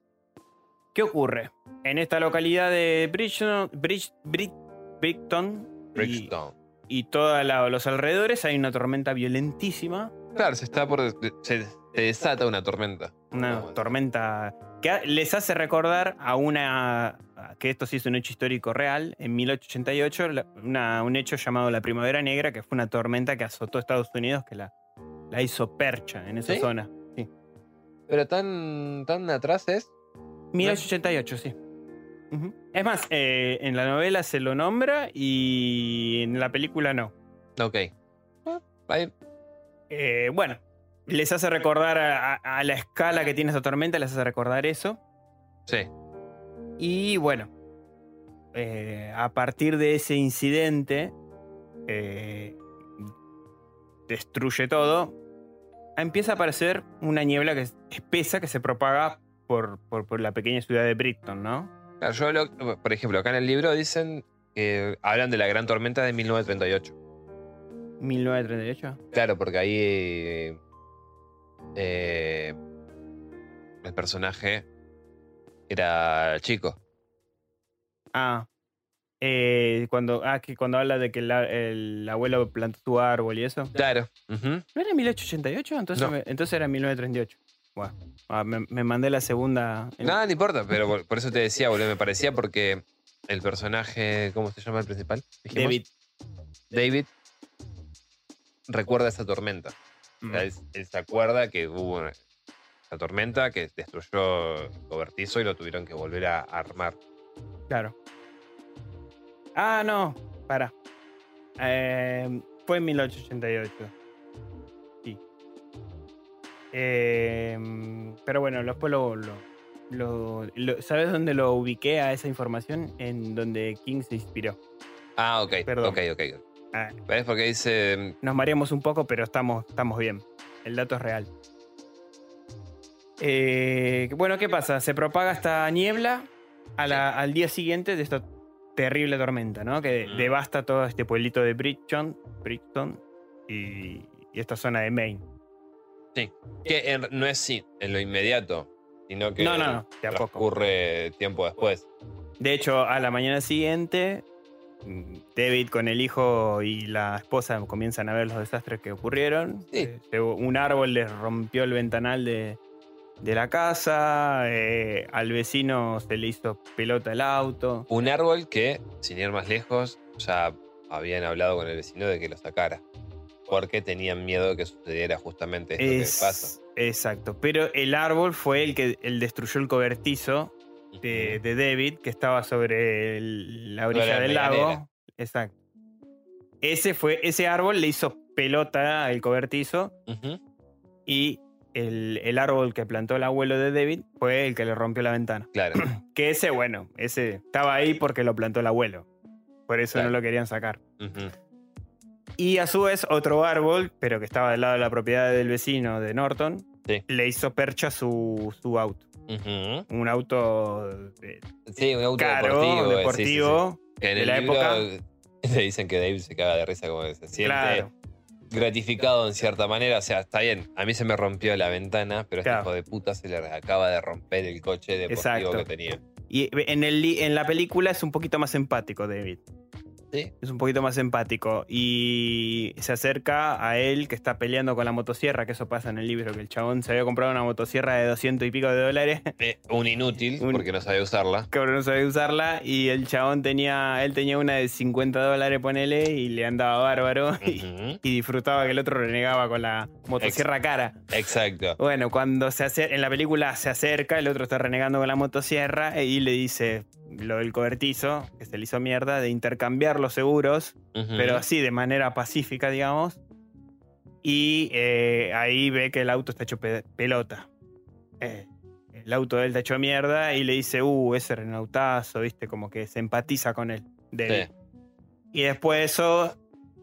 ¿Qué ocurre? En esta localidad de Bridgeton, Bridge, y, todos los alrededores hay una tormenta violentísima. Claro, se está por. Se, se desata una tormenta. Una tormenta que a- les hace recordar a una. a que esto sí es un hecho histórico real. En 1888, la- una- un hecho llamado la Primavera Negra, que fue una tormenta que azotó Estados Unidos, que la, la hizo percha en esa ¿Sí? zona. Pero tan, tan atrás es. 1888, sí. Es más, eh, en la novela se lo nombra y en la película no. Ok. Ah, Eh, bueno, les hace recordar a, a- a la escala que tiene esa tormenta, les hace recordar eso. Sí. Y bueno, eh, a partir de ese incidente, eh, destruye todo. Empieza a aparecer una niebla que es espesa que se propaga por, por- por la pequeña ciudad de Brighton, ¿no? Claro, yo lo- por ejemplo, acá en el libro dicen que hablan de la gran tormenta de 1938. 1938. Claro, porque ahí. Eh, el personaje era chico. Ah. eh, cuando, ah, que cuando habla de que la- el abuelo plantó su árbol y eso. Claro. ujú. ¿No era 1888? Entonces, No. me- entonces era 1938. Buah. Ah, me, me mandé la segunda. en- Nada, no importa, pero por, por eso te decía, boludo, me parecía porque el personaje. ¿Cómo se llama el principal? Dijimos. David. David recuerda esa tormenta. O sea, él, él se acuerda que hubo una, esa tormenta que destruyó cobertizo y lo tuvieron que volver a armar. Claro. Ah, no. Para. Eh, fue en 1888. Sí. Eh, pero bueno, después lo, lo, lo- lo- ¿Sabes dónde lo ubiqué a esa información? En donde King se inspiró. Ah, ok. Perdón. Ok, ok. ¿Ves? Porque dice. nos mareamos un poco, pero estamos, estamos bien. El dato es real. Eh, bueno, ¿qué pasa? Se propaga esta niebla a la- al día siguiente de esta terrible tormenta, ¿no? Que Mm. devasta todo este pueblito de Bridgeton, Bridgeton y, y esta zona de Maine. Que en- no es sí, en lo inmediato, sino que No, no, no, transcurre tiempo después. De hecho, a la mañana siguiente, David con el hijo y la esposa comienzan a ver los desastres que ocurrieron. Sí. Eh, un árbol les rompió el ventanal de, de la casa, eh, al vecino se le hizo pelota el auto. Un árbol que, sin ir más lejos, ya habían hablado con el vecino de que lo sacara. Porque tenían miedo de que sucediera justamente esto Es- que pasa. Exacto, pero el árbol fue el que el destruyó el cobertizo de, de David, que estaba sobre el- la orilla la del lago. Exacto. Ese, fue, ese árbol le hizo pelota el cobertizo y el, el árbol que plantó el abuelo de David fue el que le rompió la ventana. Claro. Que ese, bueno, ese estaba ahí porque lo plantó el abuelo. Por eso Claro. no lo querían sacar. Y a su vez, otro árbol, pero que estaba del lado de la propiedad del vecino de Norton, Sí. le hizo percha su, su auto. Un auto Sí, un auto caro, deportivo. eh, deportivo. sí, sí, sí. Que en de el la libro época. Le dicen que David se caga de risa como que se siente Claro. gratificado en cierta manera. O sea, está bien. A mí se me rompió la ventana, pero Claro. este hijo de puta se le acaba de romper el coche deportivo Exacto. que tenía. Y en, el, en la película es un poquito más empático, David. Sí. Es un poquito más empático. Y se acerca a él que está peleando con la motosierra, que eso pasa en el libro, que el chabón se había comprado una motosierra de 200 y pico de dólares. Eh, un inútil, Un- porque no sabe usarla. Cabrón no sabía usarla. Y el chabón tenía. Él tenía una de 50 dólares, ponele, y le andaba bárbaro. Y disfrutaba que el otro renegaba con la motosierra cara. Exacto. Bueno, cuando se hace, en la película se acerca, el otro está renegando con la motosierra y le dice lo del cobertizo, que se le hizo mierda, de intercambiar los seguros, pero así de manera pacífica, digamos. Y eh, ahí ve que el auto está hecho pe- pelota. Eh, el auto de él está hecho mierda y le dice, uh, ese renautazo, viste, como que se empatiza con él. de- Sí. Y después de eso,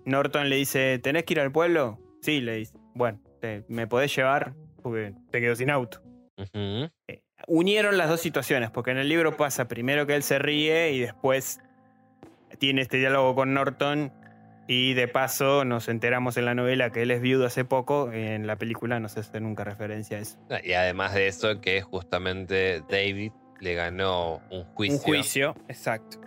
Norton le dice, ¿tenés que ir al pueblo? Sí, le dice. Bueno, te- ¿me podés llevar? Porque te quedo sin auto. Ujú. Unieron las dos situaciones, porque en el libro pasa primero que él se ríe y después tiene este diálogo con Norton. Y de paso nos enteramos en la novela que él es viudo hace poco. En la película no se hace nunca referencia a eso. Y además de eso, que justamente David le ganó un juicio, Un juicio, exacto.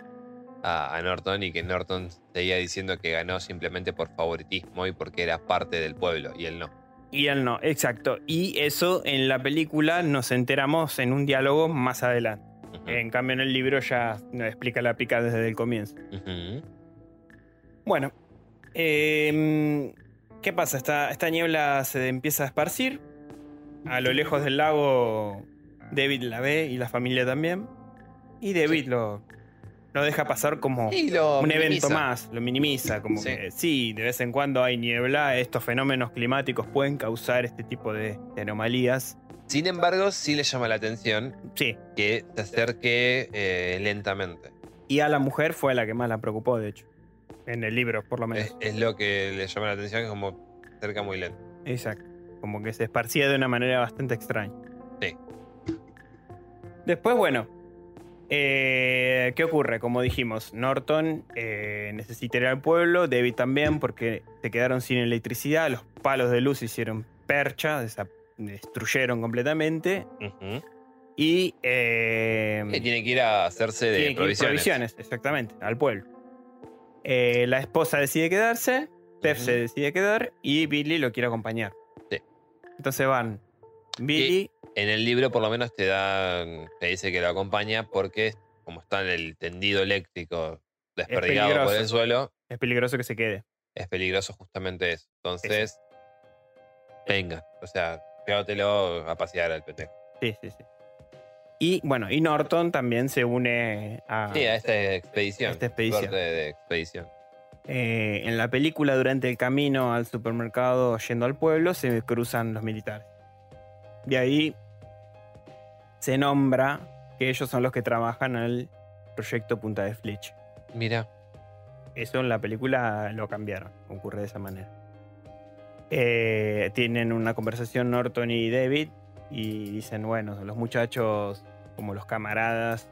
A, a Norton y que Norton seguía diciendo que ganó simplemente por favoritismo y porque era parte del pueblo y él no. Y él no, exacto. Y eso en la película nos enteramos en un diálogo más adelante. En cambio, en el libro ya nos explica la pica desde el comienzo. Bueno, em, ¿qué pasa? Esta, esta niebla se empieza a esparcir. A lo lejos del lago, David la ve y la familia también. Y David Sí. lo, lo deja pasar como un evento más, lo minimiza, como Sí. que sí, de vez en cuando hay niebla, estos fenómenos climáticos pueden causar este tipo de, de anomalías. Sin embargo, sí le llama la atención Sí, que se acerque eh, lentamente. y a la mujer fue la que más la preocupó, de hecho, en el libro, por lo menos. Es, es lo que le llama la atención, que como se acerca muy lento. Exacto. Como que se esparcía de una manera bastante extraña. Sí. Después, bueno. Eh, ¿Qué ocurre? Como dijimos, Norton eh, necesita ir al pueblo, David también, porque se quedaron sin electricidad, los palos de luz hicieron percha, destruyeron completamente. Ujú. Y eh, tiene que ir a hacerse de provisiones. provisiones, exactamente, al pueblo. La esposa decide quedarse, Steph se decide quedar y Billy lo quiere acompañar. Sí. Entonces van Billy, En el libro por lo menos te dan, te dice que lo acompaña porque como está en el tendido eléctrico desperdigado por el suelo, es peligroso que se quede. es peligroso justamente eso. Entonces, venga, o sea, llévatelo a pasear al pendejo. Sí, sí, sí. Y bueno, y Norton también se une a... Sí, a esta expedición. Esta expedición. Suerte de expedición. eh, en la película, durante el camino al supermercado yendo al pueblo, se cruzan los militares. De ahí se nombra que ellos son los que trabajan al proyecto Punta de Flecha. Mira, Eso en la película lo cambiaron, ocurre de esa manera. Eh, tienen una conversación Norton y David y dicen, bueno, los muchachos, como los camaradas,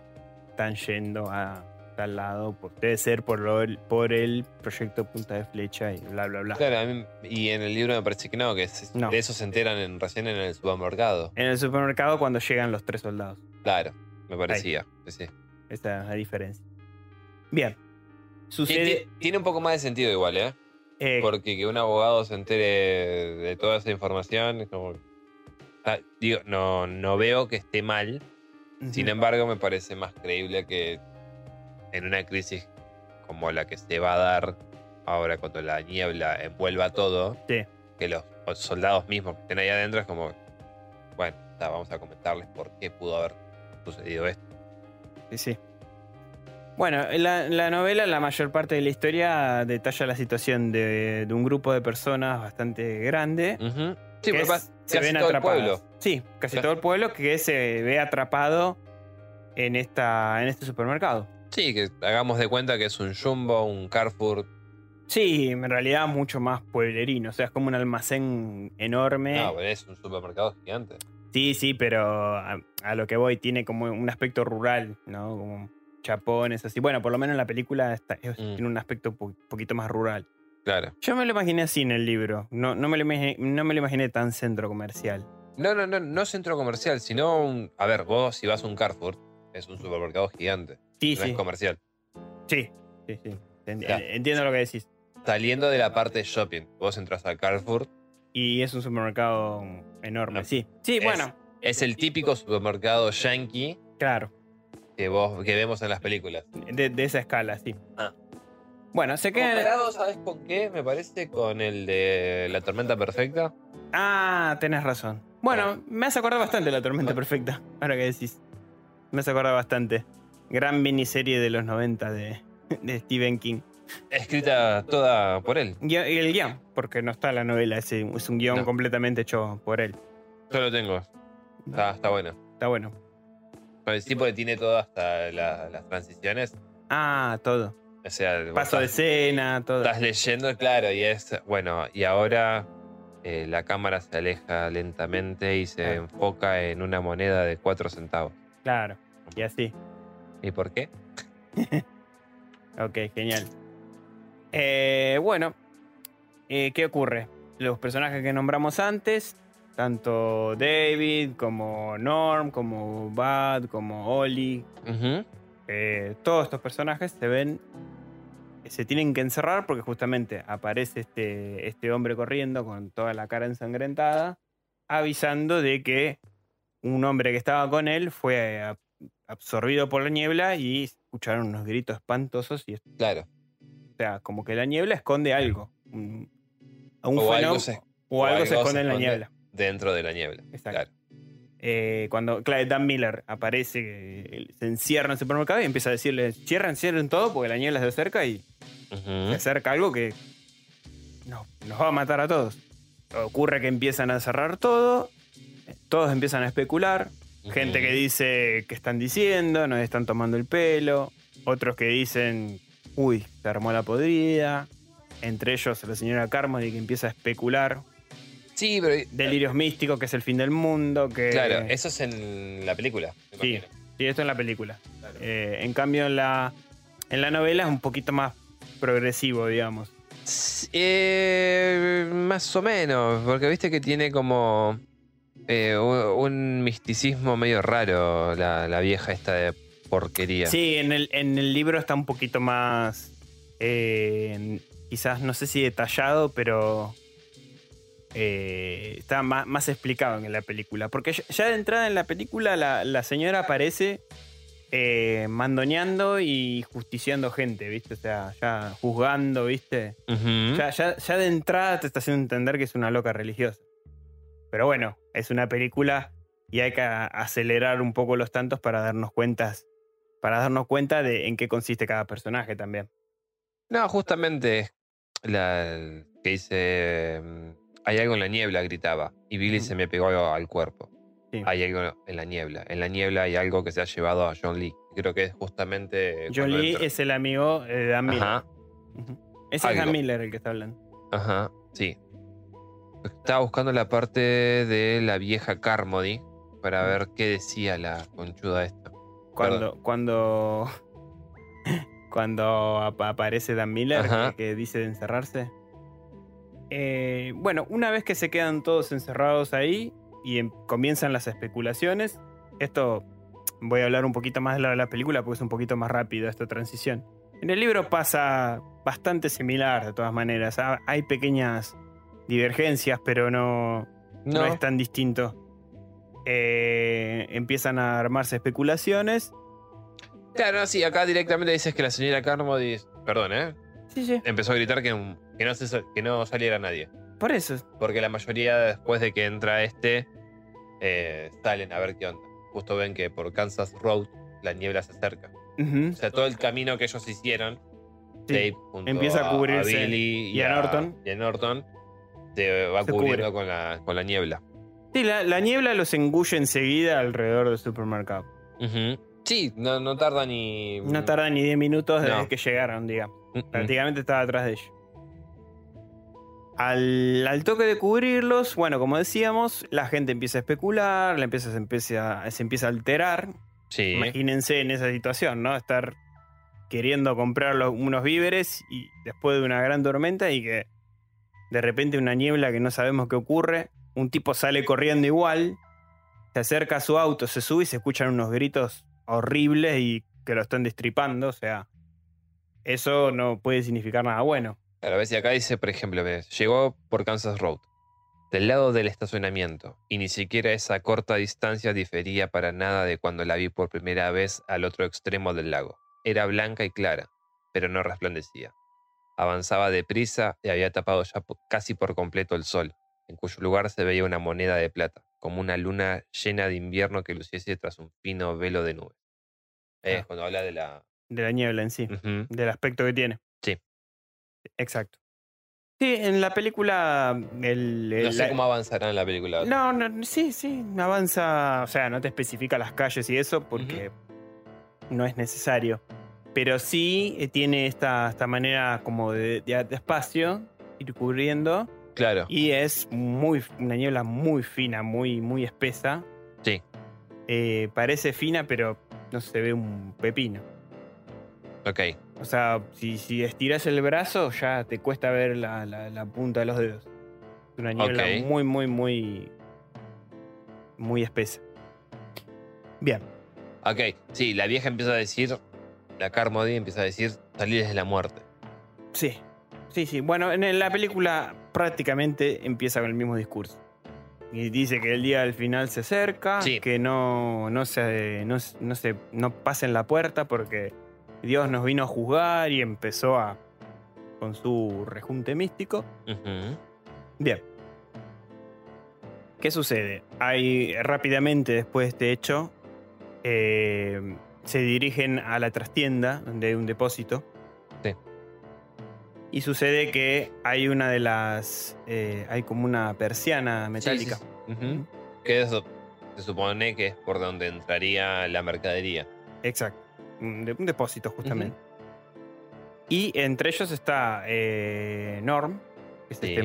están yendo a tal lado, por- debe ser por, lo- por el proyecto Punta de Flecha y bla, bla, bla. claro, a mí- y en el libro me parece que no, que se- No. de eso se enteran en- recién en el supermercado. En el supermercado cuando llegan los tres soldados. Claro, me parecía. sí. Esa es la diferencia. Bien. Sucede... Tiene un poco más de sentido igual, ¿eh? eh, Porque que un abogado se entere de toda esa información es como... Ah, digo, no, no veo que esté mal. Sin embargo, me parece más creíble que en una crisis como la que se va a dar ahora cuando la niebla envuelva todo, Sí. que los soldados mismos que estén ahí adentro es como, bueno, vamos a comentarles por qué pudo haber sucedido esto. Sí, sí. Bueno, en la, la novela, la mayor parte de la historia detalla la situación de, de un grupo de personas bastante grande. Sí, que es- se ven todo el atrapadas. pueblo. Sí, casi Casi- todo el pueblo que se ve atrapado en, esta, en este supermercado. Sí, que hagamos de cuenta que es un Jumbo, un Carrefour. Sí, en realidad mucho más pueblerino. O sea, es como un almacén enorme. No, pero es un supermercado gigante. Sí, sí, pero a, a lo que voy tiene como un aspecto rural, ¿no? Como chapones, así. Bueno, por lo menos en la película está- es- Mm. tiene un aspecto un poquito más rural. Claro. Yo me lo imaginé así en el libro. No, no, me, lo imaginé, no me lo imaginé tan centro comercial. No, no, no, no centro comercial, sino un. A ver, vos si vas a un Carrefour, es un supermercado gigante. Sí, no sí. es comercial. Sí, sí, sí. Ya. Entiendo lo que decís. Saliendo de la parte de shopping, vos entras al Carrefour, Y es un supermercado enorme, No. sí. Sí, Es- bueno, es el típico supermercado yankee claro. que vos que vemos en las películas. De, de esa escala, sí. Ah. Bueno, se queda. Comparado, ¿sabes con qué? Me parece con el de La Tormenta Perfecta. Ah, tenés razón. Bueno, me has acordado bastante de la tormenta Ah. perfecta. Ahora que decís. Me has acordado bastante. Gran miniserie de los 90 de, de Stephen King. Escrita toda por él. Y el guion, porque no está la novela, es, un guion No. completamente hecho por él. Yo lo tengo. Está, está bueno. Está bueno. Sí, porque tiene todo hasta la- las transiciones. Ah, todo. O sea, Paso de escena, todo. Estás leyendo, claro, y es, bueno, y ahora eh, la cámara se aleja lentamente y se enfoca en una moneda de 4 centavos. Claro. Y así. ¿Y por qué? Ok, genial. Eh, bueno, eh, ¿qué ocurre? Los personajes que nombramos antes, tanto David como Norm, como Bud, como Ujú. eh, todos estos personajes se ven, se tienen que encerrar porque justamente aparece este, este hombre corriendo con toda la cara ensangrentada, avisando de que un hombre que estaba con él fue ab- absorbido por la niebla y escucharon unos gritos espantosos y Claro. o sea, como que la niebla esconde algo. Un, un O algo fenómeno- se- o algo se algo se esconde en la niebla. Dentro de la niebla. Exacto. Claro. Eh, cuando claro, Dan Miller aparece, se encierra en el supermercado y empieza a decirle: cierren, cierren todo porque la niebla se acerca y se acerca algo que no, nos va a matar a todos. Ocurre que empiezan a cerrar todo, todos empiezan a especular. Gente que dice que están diciendo, nos están tomando el pelo. Otros que dicen, uy, se armó la podrida. Entre ellos la señora Carmody que empieza a especular. Sí, pero. Delirios místicos, que es el fin del mundo. Que, Claro, eso es en la película. me Sí. Sí, esto en la película. Claro. Eh, en cambio, en la, en la novela es un poquito más progresivo, digamos. Eh, más o menos, porque viste que tiene como eh, un, misticismo medio raro la, la vieja esta de porquería. Sí, en el, en el libro está un poquito más. eh, quizás, no sé si detallado, pero. eh, está más, más explicado en la película. Porque ya, de entrada en la película la, la señora aparece eh, mandoneando y justiciando gente, ¿viste? O sea, ya juzgando, ¿viste? Ya, ya- ya de entrada te está haciendo entender que es una loca religiosa. Pero bueno, es una película y hay que acelerar un poco los tantos para darnos cuentas, para darnos cuenta de en qué consiste cada personaje también. No, justamente la que dice mm, hay algo en la niebla, gritaba. Y Billy se me pegó al cuerpo. Sí. Hay algo en la niebla. En la niebla hay algo que se ha llevado a John Lee. Creo que es justamente. John Lee entra. es el amigo de Dan Miller. Ajá. Ese es Dan. Miller el que está hablando. ajá, sí. Estaba buscando la parte de la vieja Carmody para ver qué decía la conchuda esta. Cuando, cuando, cuando ap- aparece Dan Miller, que, que dice de encerrarse. Eh, bueno, una vez que se quedan todos encerrados ahí y em- comienzan las especulaciones, esto voy a hablar un poquito más de la, de la película porque es un poquito más rápido esta transición. En el libro pasa bastante similar de todas maneras. Ha- Hay pequeñas divergencias, pero no, no No, es tan distinto. Eh, empiezan a armarse especulaciones. claro, no, sí, acá directamente dices que la señora Carmody. Perdón, ¿eh? Sí, sí. Empezó a gritar que, que, no, se- que no saliera nadie. Por eso. Porque la mayoría, después de que entra este, eh, salen a ver qué onda. Justo ven que por Kansas Road la niebla se acerca. O sea, todo el camino que ellos hicieron, Sí. Dave junto Empieza a cubrirse. Billy Y a Norton. y a Norton, se va Se cubriendo cubre. con la, con la niebla. Sí, la, la niebla los engulle enseguida alrededor del supermercado. Sí, no, no tarda ni. No tarda ni 10 minutos desde No. que llegaron, digamos. Prácticamente estaba atrás de ellos. Al, al toque de cubrirlos, bueno, como decíamos, la gente empieza a especular, la empieza, se, empieza, se empieza a alterar. Sí. Imagínense en esa situación, ¿no? Estar queriendo comprar los- unos víveres y después de una gran tormenta y que de repente una niebla que no sabemos qué ocurre, un tipo sale corriendo igual, se acerca a su auto, se sube y se escuchan unos gritos horribles y que lo están destripando. O sea, eso no puede significar nada bueno. Claro, ves, y acá dice, por ejemplo, llegó por Kansas Road, del lado del estacionamiento, y ni siquiera esa corta distancia difería para nada de cuando la vi por primera vez al otro extremo del lago. Era blanca y clara, pero no resplandecía. Avanzaba deprisa y había tapado ya casi por completo el sol, en cuyo lugar se veía una moneda de plata, como una luna llena de invierno que luciese tras un fino velo de nubes. Es Claro. cuando habla de la... De la niebla en sí, del aspecto que tiene. Sí. Exacto. Sí, en la película. El, No sé la- cómo avanzará en la película. No, no, sí, sí, avanza, o sea, no te especifica las calles y eso porque no es necesario. Pero sí eh, tiene esta, esta manera como de, de, de espacio, ir cubriendo, Claro. y es muy, una niebla muy fina, muy, muy espesa. Sí. Eh, parece fina, pero no se ve un pepino. Ok. O sea, si, si estiras el brazo, ya te cuesta ver la, la- la punta de los dedos. Es una niebla muy, muy, muy. Muy espesa. Bien. Ok, sí, la vieja empieza a decir, la Carmody empieza a decir, salir de la muerte. Sí. Sí, sí. Bueno, en la película prácticamente empieza con el mismo discurso. Y dice que el día del final se acerca, Sí. que no, no, se, no, se- no se no pasen la puerta porque Dios nos vino a juzgar y empezó a con su rejunte místico. Bien. ¿Qué sucede? Hay rápidamente después de este hecho, eh, se dirigen a la trastienda donde hay un depósito. Sí. Y sucede que hay una de las. eh, hay como una persiana metálica. Sí, sí. Ujú. Que eso se supone que es por donde entraría la mercadería. Exacto. Un, de- un depósito, justamente. Y entre ellos está eh, Norm, que es este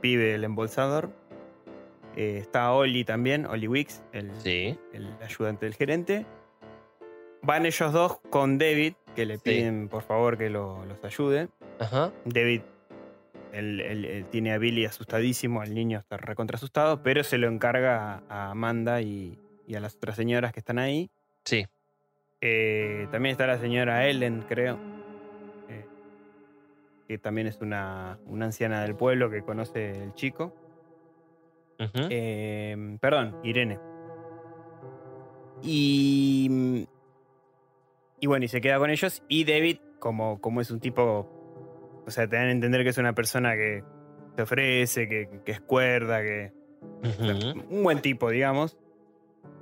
pibe, el embolsador. Eh, está Oli también, Oli Wicks, el, el ayudante del gerente. Van ellos dos con David, que le Sí. piden por favor que lo- los ayude. Ajá. David él- él- él tiene a Billy asustadísimo, el niño está recontra asustado, pero se lo encarga a Amanda y, y a las otras señoras que están ahí. Sí. Eh, también está la señora Ellen, creo. eh, que también es una, una anciana del pueblo que conoce el chico. Eh, perdón, Irene. Y. Y bueno, y se queda con ellos. Y David, como, como es un tipo. O sea, te dan a entender que es una persona que te ofrece, que, que es cuerda, que. un buen tipo, digamos.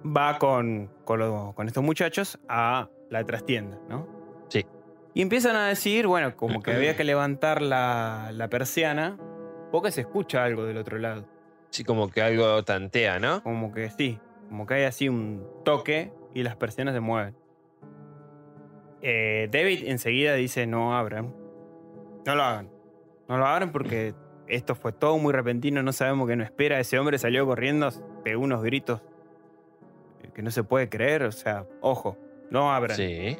Va con, con, lo- con estos muchachos a la trastienda, ¿no? Sí. Y empiezan a decir, bueno, como que había que levantar la, la persiana, porque se escucha algo del otro lado. Sí, como que algo tantea, ¿no? Como que sí, como que hay así un toque y las persianas se mueven. Eh, David enseguida dice no abran. No lo hagan. No lo abran porque esto fue todo muy repentino, no sabemos qué nos espera. Ese hombre salió corriendo, pegó unos gritos que no se puede creer. O sea, ojo, no abran. Sí.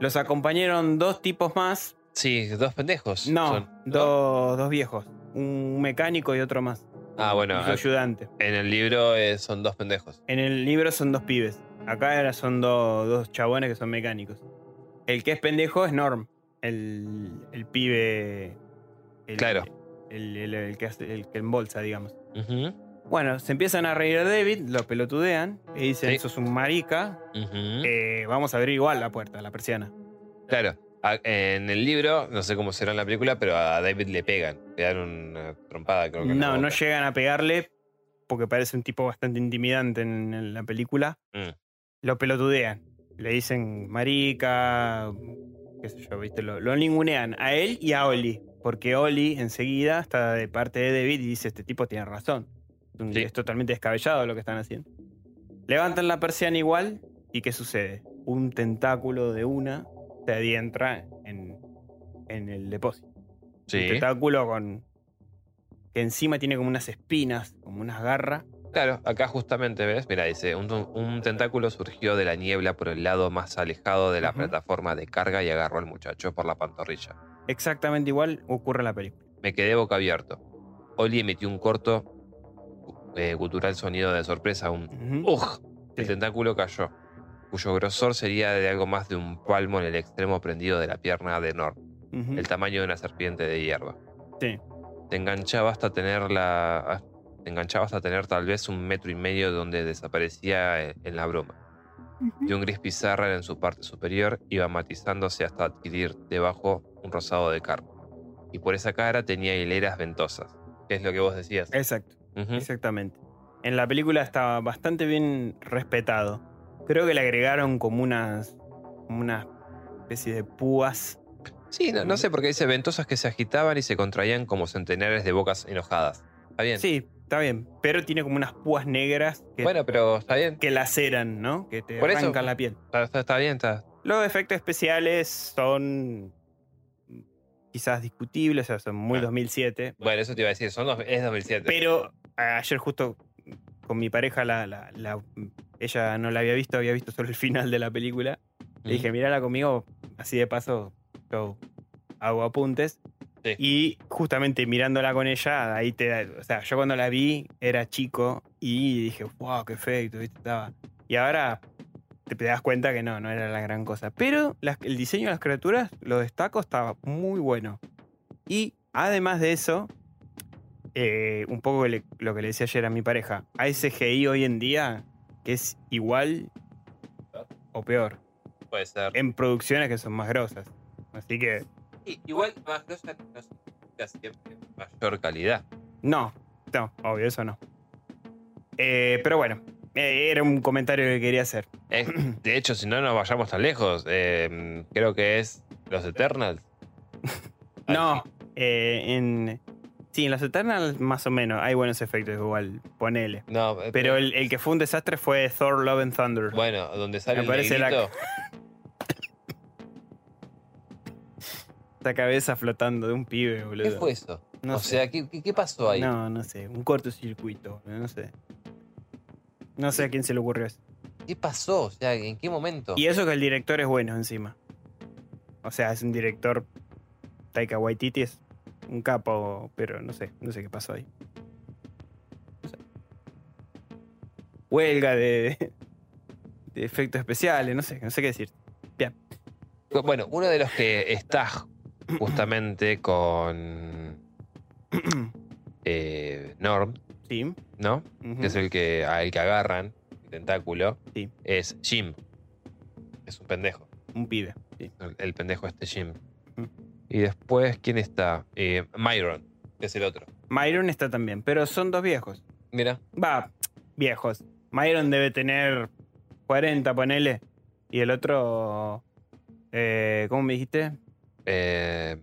Los acompañaron dos tipos más. Sí, dos pendejos. No, son, dos, dos viejos. Un mecánico y otro más. Ah, bueno, y su a- ayudante. en el libro eh, son dos pendejos. En el libro son dos pibes. Acá son do- dos chabones que son mecánicos. El que es pendejo es Norm. El, el pibe. el- Claro. El, el- que hace- el que embolsa, digamos. Bueno, se empiezan a reír de David, lo pelotudean. Y dicen: Sí. Eso es un marica. eh, vamos a abrir igual la puerta, la persiana. Claro. a- en el libro, no sé cómo será en la película, pero a David le pegan. Le dan una trompada, creo que. No, no llegan a pegarle porque parece un tipo bastante intimidante en, en la película. Mm. Lo pelotudean. Le dicen marica, qué sé yo, ¿viste? Lo, lo ningunean a él y a Oli. Porque Oli enseguida está de parte de David y dice, este tipo tiene razón. Es un- Sí. Es totalmente descabellado lo que están haciendo. Levantan la persiana igual y ¿qué sucede? Un tentáculo de una se adentra en, en el depósito. Un tentáculo con... que encima tiene como unas espinas, como unas garras. Claro, acá justamente ves, mira, dice, un, un tentáculo surgió de la niebla por el lado más alejado de la plataforma de carga y agarró al muchacho por la pantorrilla. Exactamente igual ocurre en la película. Me quedé boca abierto. Oli emitió un corto, eh, gutural sonido de sorpresa, un Ujú. ¡Ugh! El Sí. tentáculo cayó, cuyo grosor sería de algo más de un palmo en el extremo prendido de la pierna de Ujú. el tamaño de una serpiente de hierba. Sí. Te enganchaba hasta tener la. Te enganchaba hasta tener tal vez un metro y medio donde desaparecía eh, en la bruma. De un gris pizarra en su parte superior iba matizándose hasta adquirir debajo un rosado de carne. Y por esa cara tenía hileras ventosas. ¿Qué es lo que vos decías? Exacto, exactamente. En la película estaba bastante bien respetado. Creo que le agregaron como unas. como una especie de púas. Sí, no, no sé por qué dice ventosas que se agitaban y se contraían como centenares de bocas enojadas. Está bien. Sí, está bien. Pero tiene como unas púas negras que, Bueno, pero está bien. que laceran, ¿no? Que te Por eso- arrancan la piel. Está, está- está bien, está. Los efectos especiales son quizás discutibles, o sea, son muy Ah. 2007. Bueno, eso te iba a decir, son es 2007. Pero ayer justo con mi pareja, la, la- la- ella no la había visto, había visto solo el final de la película. Le dije, mirala conmigo, así de paso yo hago apuntes. Sí. Y justamente mirándola con ella, ahí te da, o sea, yo cuando la vi era chico y dije, wow, qué efecto, ¿viste? Estaba. Y ahora te das cuenta que no, no era la gran cosa. Pero las- el diseño de las criaturas, lo destaco, estaba muy bueno. Y además de eso, eh, un poco le- lo que le decía ayer a mi pareja, hay CGI hoy en día que es igual o peor Puede ser. en producciones que son más grosas. Así que, Sí, igual no significa siempre mayor calidad. no, no, obvio, eso no. Eh, pero bueno, eh, era un comentario que quería hacer. Eh, de hecho, si no nos vayamos tan lejos, eh, creo que es Los Eternals. No, eh, en. Sí, en los Eternals más o menos hay buenos efectos igual, ponele. No, Pero el, el que fue un desastre fue Thor Love and Thunder. Bueno, donde sale Me el parece la- Esta cabeza flotando de un pibe, ¿Qué boludo. fue eso? No o sé. sea, ¿qué, qué- qué pasó ahí? No, no sé. Un cortocircuito, no sé. No sé a quién se le ocurrió eso. ¿Qué pasó? O sea, ¿en qué momento? Y eso que el director es bueno encima. O sea, es un director. Taika Waititi es un capo, pero no sé, no sé qué pasó ahí. No sé. Huelga de, de efectos especiales, no sé, no sé qué decir. Bueno, uno de los que está justamente con eh, Norm, Sí. ¿no? Que es el que, a el que agarran, el tentáculo, Sí. es Jim. Es un pendejo. Un pibe. Sí. El, el pendejo este Jim. Y después, ¿quién está? Eh, Myron, que es el otro. Myron está también, pero son dos viejos. Mira, Va, viejos. Myron debe tener 40, ponele. Y el otro. eh, ¿Cómo me dijiste? Eh,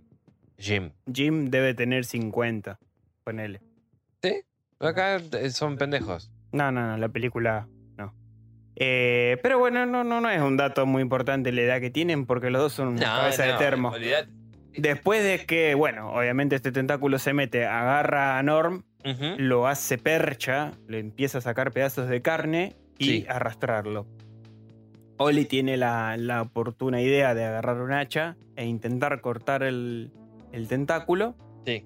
Jim. Jim debe tener 50, ponele. Acá eh, son pendejos. No, no, no, la película no. Eh, pero bueno, no, no, no es un dato muy importante la edad que tienen porque los dos son una cabeza de termo. Después de que, bueno, obviamente este tentáculo se mete, agarra a Norm, lo hace percha, le empieza a sacar pedazos de carne y Sí. arrastrarlo. Oli tiene la, la oportuna idea de agarrar un hacha e intentar cortar el, el tentáculo. Sí.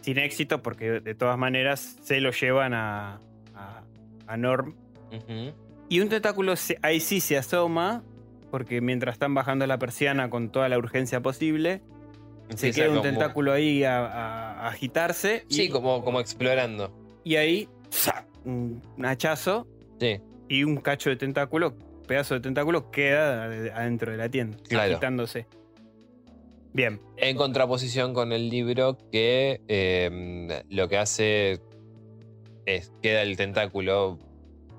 Sin éxito, porque de todas maneras se lo llevan a, a, a Norm. Y un tentáculo se- ahí sí se asoma, porque mientras están bajando la persiana con toda la urgencia posible, se queda un tentáculo ahí a, agitarse. y- Sí, como, como explorando. y ahí, ¡za! un un hachazo Sí. y un cacho de tentáculo, pedazo de tentáculo, queda ade- adentro de la tienda, Claro. agitándose. Bien, En contraposición con el libro que eh, lo que hace es queda el tentáculo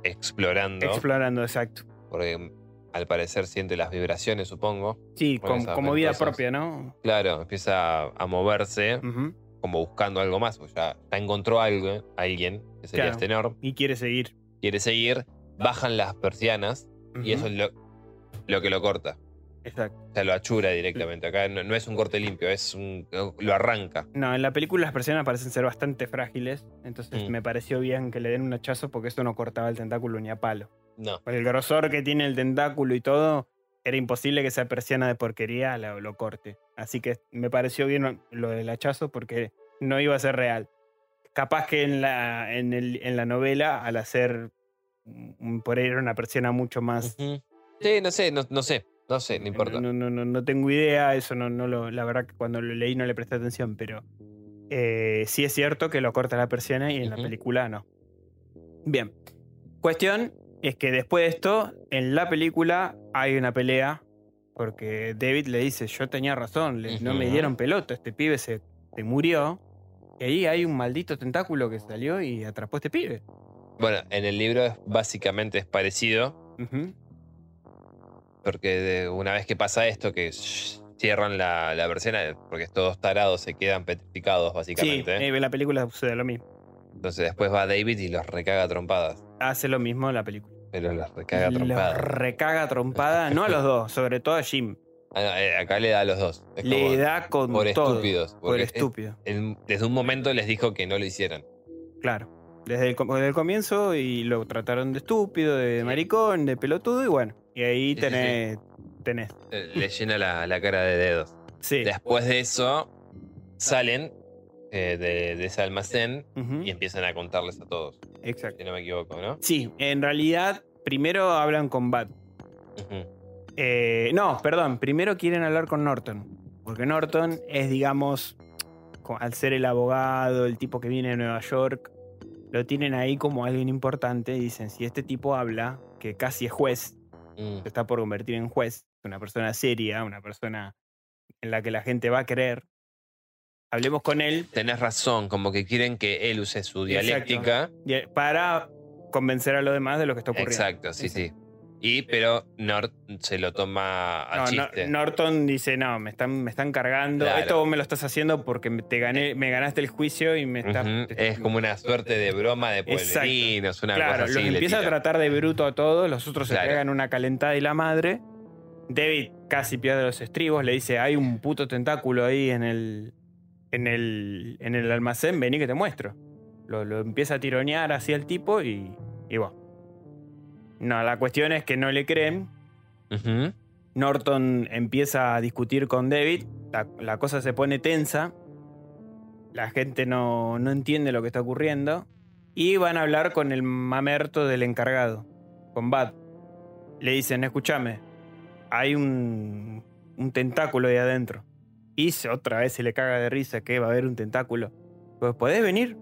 explorando, explorando, exacto. porque al parecer siente las vibraciones, supongo. Sí, Con como vida propia, ¿no? Claro, empieza a, a moverse como buscando algo más, o ya, ya encontró algo, alguien, que sería Claro. este Norm, Y quiere seguir. quiere seguir, bajan las persianas y eso es lo, lo que lo corta. Exacto. O sea, lo achura directamente. Acá no, no es un corte limpio, es un. lo arranca. No, en la película las personas parecen ser bastante frágiles, entonces Mm. me pareció bien que le den un hachazo porque esto no cortaba el tentáculo ni a palo. No. Por el grosor que tiene el tentáculo y todo, era imposible que esa persiana de porquería lo, lo corte. Así que me pareció bien lo del hachazo porque no iba a ser real. Capaz que en la, en el- en la novela, al hacer por ahí era una persiana mucho más. Sí, no sé, no, no sé, no sé, no importa. No, no, no, no tengo idea, eso no, no lo, la verdad que cuando lo leí no le presté atención, pero eh, sí es cierto que lo corta la persiana y en la película no. Bien. Cuestión es que después de esto, en la película hay una pelea, porque David le dice, yo tenía razón, le- no me dieron pelota, este pibe se, se murió. Y ahí hay un maldito tentáculo que salió y atrapó a este pibe. Bueno, en el libro es- básicamente es parecido, porque de- una vez que pasa esto, que cierran la, la persiana, porque todos tarados se quedan petrificados, Sí, básicamente. eh, en la película sucede lo mismo. Entonces después va David y los recaga trompadas. Hace lo mismo en la película. Pero los recaga a Los trompadas. recaga trompada, no a los dos, sobre todo a Jim. Ah, no, eh, acá le da a los dos. Es Le como da con por todo. estúpidos. Por estúpido, desde un momento les dijo que no lo hicieran. claro. Desde el, desde el comienzo y lo trataron de estúpido, de maricón, de pelotudo y bueno. Y ahí tenés. tenés. Eh, Le llena la, la cara de dedos. Sí. Después de eso, salen eh, de, de ese almacén y empiezan a contarles a todos. Exacto. Si no me equivoco, ¿no? Sí, en realidad, primero hablan con Bat. Eh, no, perdón, primero quieren hablar con Norton. Porque Norton es, digamos, al ser el abogado, el tipo que viene de Nueva York, lo tienen ahí como alguien importante. Y dicen, si este tipo habla, que casi es juez, Mm. se está por convertir en juez, una persona seria, una persona en la que la gente va a creer, hablemos con él Tenés razón, como que quieren que él use su dialéctica. y- para convencer a los demás de lo que está ocurriendo. Exacto, sí, sí. Y, pero Nord se lo toma a No, no- chiste. Norton dice, no, me están, me están cargando. Claro. Esto vos me lo estás haciendo porque me- te gané, me ganaste el juicio y me estás. Te- Es como una suerte de broma de pueblerinos, una claro, cosa así. los le empieza a tratar de bruto a todos, los otros se Claro. pegan una calentada y la madre. David casi pierde los estribos, le dice, hay un puto tentáculo ahí en el, en el, en el almacén, vení que te muestro. Lo, lo empieza a tironear así al tipo y, y bueno. No, la cuestión es que no le creen. Norton empieza a discutir con David, la, la cosa se pone tensa, la gente no, no entiende lo que está ocurriendo y van a hablar con el mamerto del encargado, con Bad. Le dicen, escúchame, hay un, un tentáculo ahí adentro. Y otra vez se le caga de risa que va a haber un tentáculo. Pues podés venir.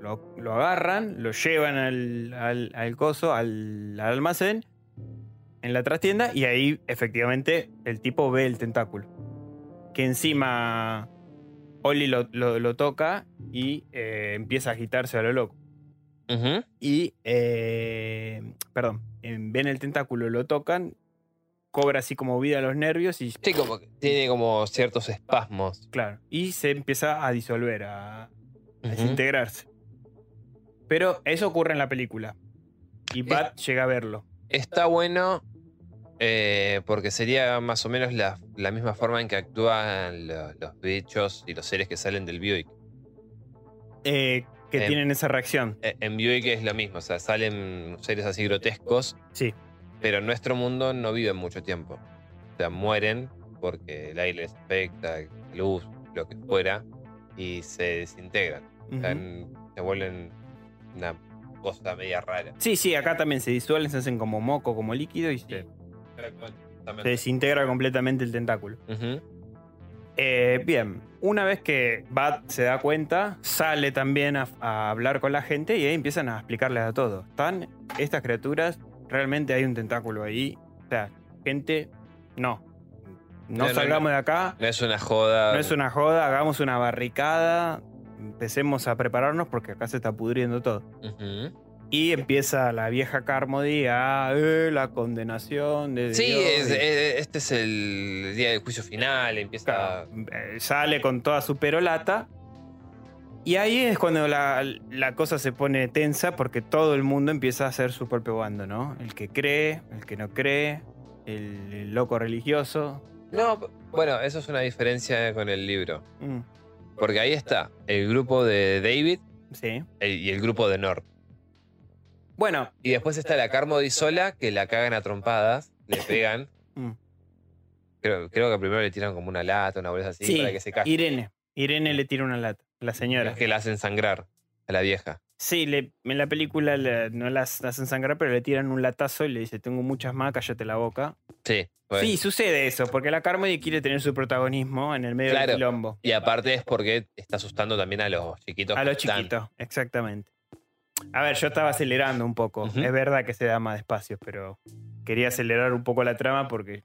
Lo, lo agarran, lo llevan al, al, al coso, al, al almacén en la trastienda y ahí efectivamente el tipo ve el tentáculo. Que encima Oli lo, lo- lo toca y eh, empieza a agitarse a lo loco. Y, eh, perdón, eh, ven el tentáculo, lo tocan, cobra así como vida a los nervios y, Sí, como que tiene como ciertos espasmos. claro, y se empieza a disolver, a, a desintegrarse. Pero eso ocurre en la película. Y Bat llega a verlo. Está bueno eh, porque sería más o menos la, la misma forma en que actúan lo- los bichos y los seres que salen del Buick. eh, que Em. tienen esa reacción. Eh, En Buick es lo mismo, o sea, salen seres así grotescos, Sí. pero en nuestro mundo no viven mucho tiempo. O sea, mueren porque el aire les afecta, luz, lo que fuera, y se desintegran. O sea, se vuelven una cosa media rara. Sí, sí, acá también se disuelven, se hacen como moco, como líquido y se, se desintegra completamente el tentáculo. Eh, bien, una vez que Bat se da cuenta, sale también a, a hablar con la gente y ahí empiezan a explicarles a todos. Están estas criaturas, realmente hay un tentáculo ahí. O sea, gente, no. No, No, no, salgamos de acá, No es una joda. no es una joda, hagamos una barricada, empecemos a prepararnos porque acá se está pudriendo todo. Ujú. Y empieza la vieja Carmody a eh, la condenación de Sí, Dios es- es- este es el día del juicio final, empieza... Eh, sale con toda su perolata. Y ahí es cuando la, la cosa se pone tensa porque todo el mundo empieza a hacer su propio bando, ¿no? El que cree, el que no cree, el, el loco religioso. No, bueno, eso es una diferencia con el libro. Mm, Porque ahí está el grupo de David sí. eh, y el grupo de Nord. Bueno, Y después está la Carmody sola, que la cagan a trompadas, le pegan. mm, Creo, creo que primero le tiran como una lata, una bolsa así, sí, para que se calle. Irene. Irene le tira una lata, la señora. Es que la hacen sangrar a la vieja. Sí, le- en la película le- no las hacen sangrar, pero le tiran un latazo y le dice, tengo muchas más, cállate la boca. Sí. pues. Sí, sucede eso, porque la Carmody quiere tener su protagonismo en el medio Claro. del quilombo. Y aparte es porque está asustando también a los chiquitos. A los chiquitos, exactamente. A ver, yo estaba acelerando un poco. Es verdad que se da más despacio, pero quería acelerar un poco la trama porque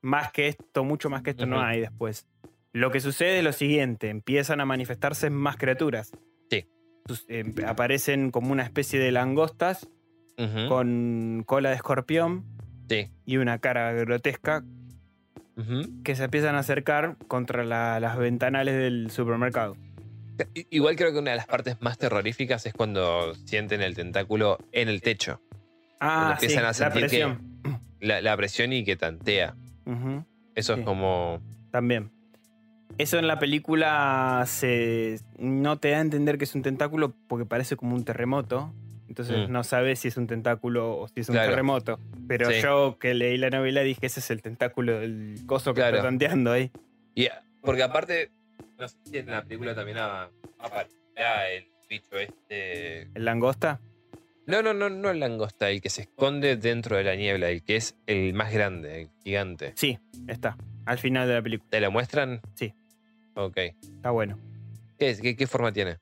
más que esto, mucho más que esto no hay después. Lo que sucede es lo siguiente, empiezan a manifestarse más criaturas. Em, aparecen como una especie de langostas con cola de escorpión Sí. y una cara grotesca que se empiezan a acercar contra la- las ventanales del supermercado. Igual creo que una de las partes más terroríficas es cuando sienten el tentáculo en el techo. Ah, empiezan sí, a la sentir que- presión. La, la presión y que tantea. Eso Sí. es como. También. Eso en la película se no te da a entender que es un tentáculo porque parece como un terremoto. Entonces Mm. no sabes si es un tentáculo o si es un Claro. terremoto. Pero Sí. yo que leí la novela dije ese es el tentáculo del coso que Claro. está tanteando ahí. y- porque aparte, no sé si en la película también aparecía el bicho este. ¿El langosta? No, no, no, no el langosta, el que se esconde dentro de la niebla, el que es el más grande, el gigante. Sí, está. Al final de la película. ¿Te lo muestran? Sí. Ok. Está bueno. ¿Qué, es? ¿Qué, qué forma tiene?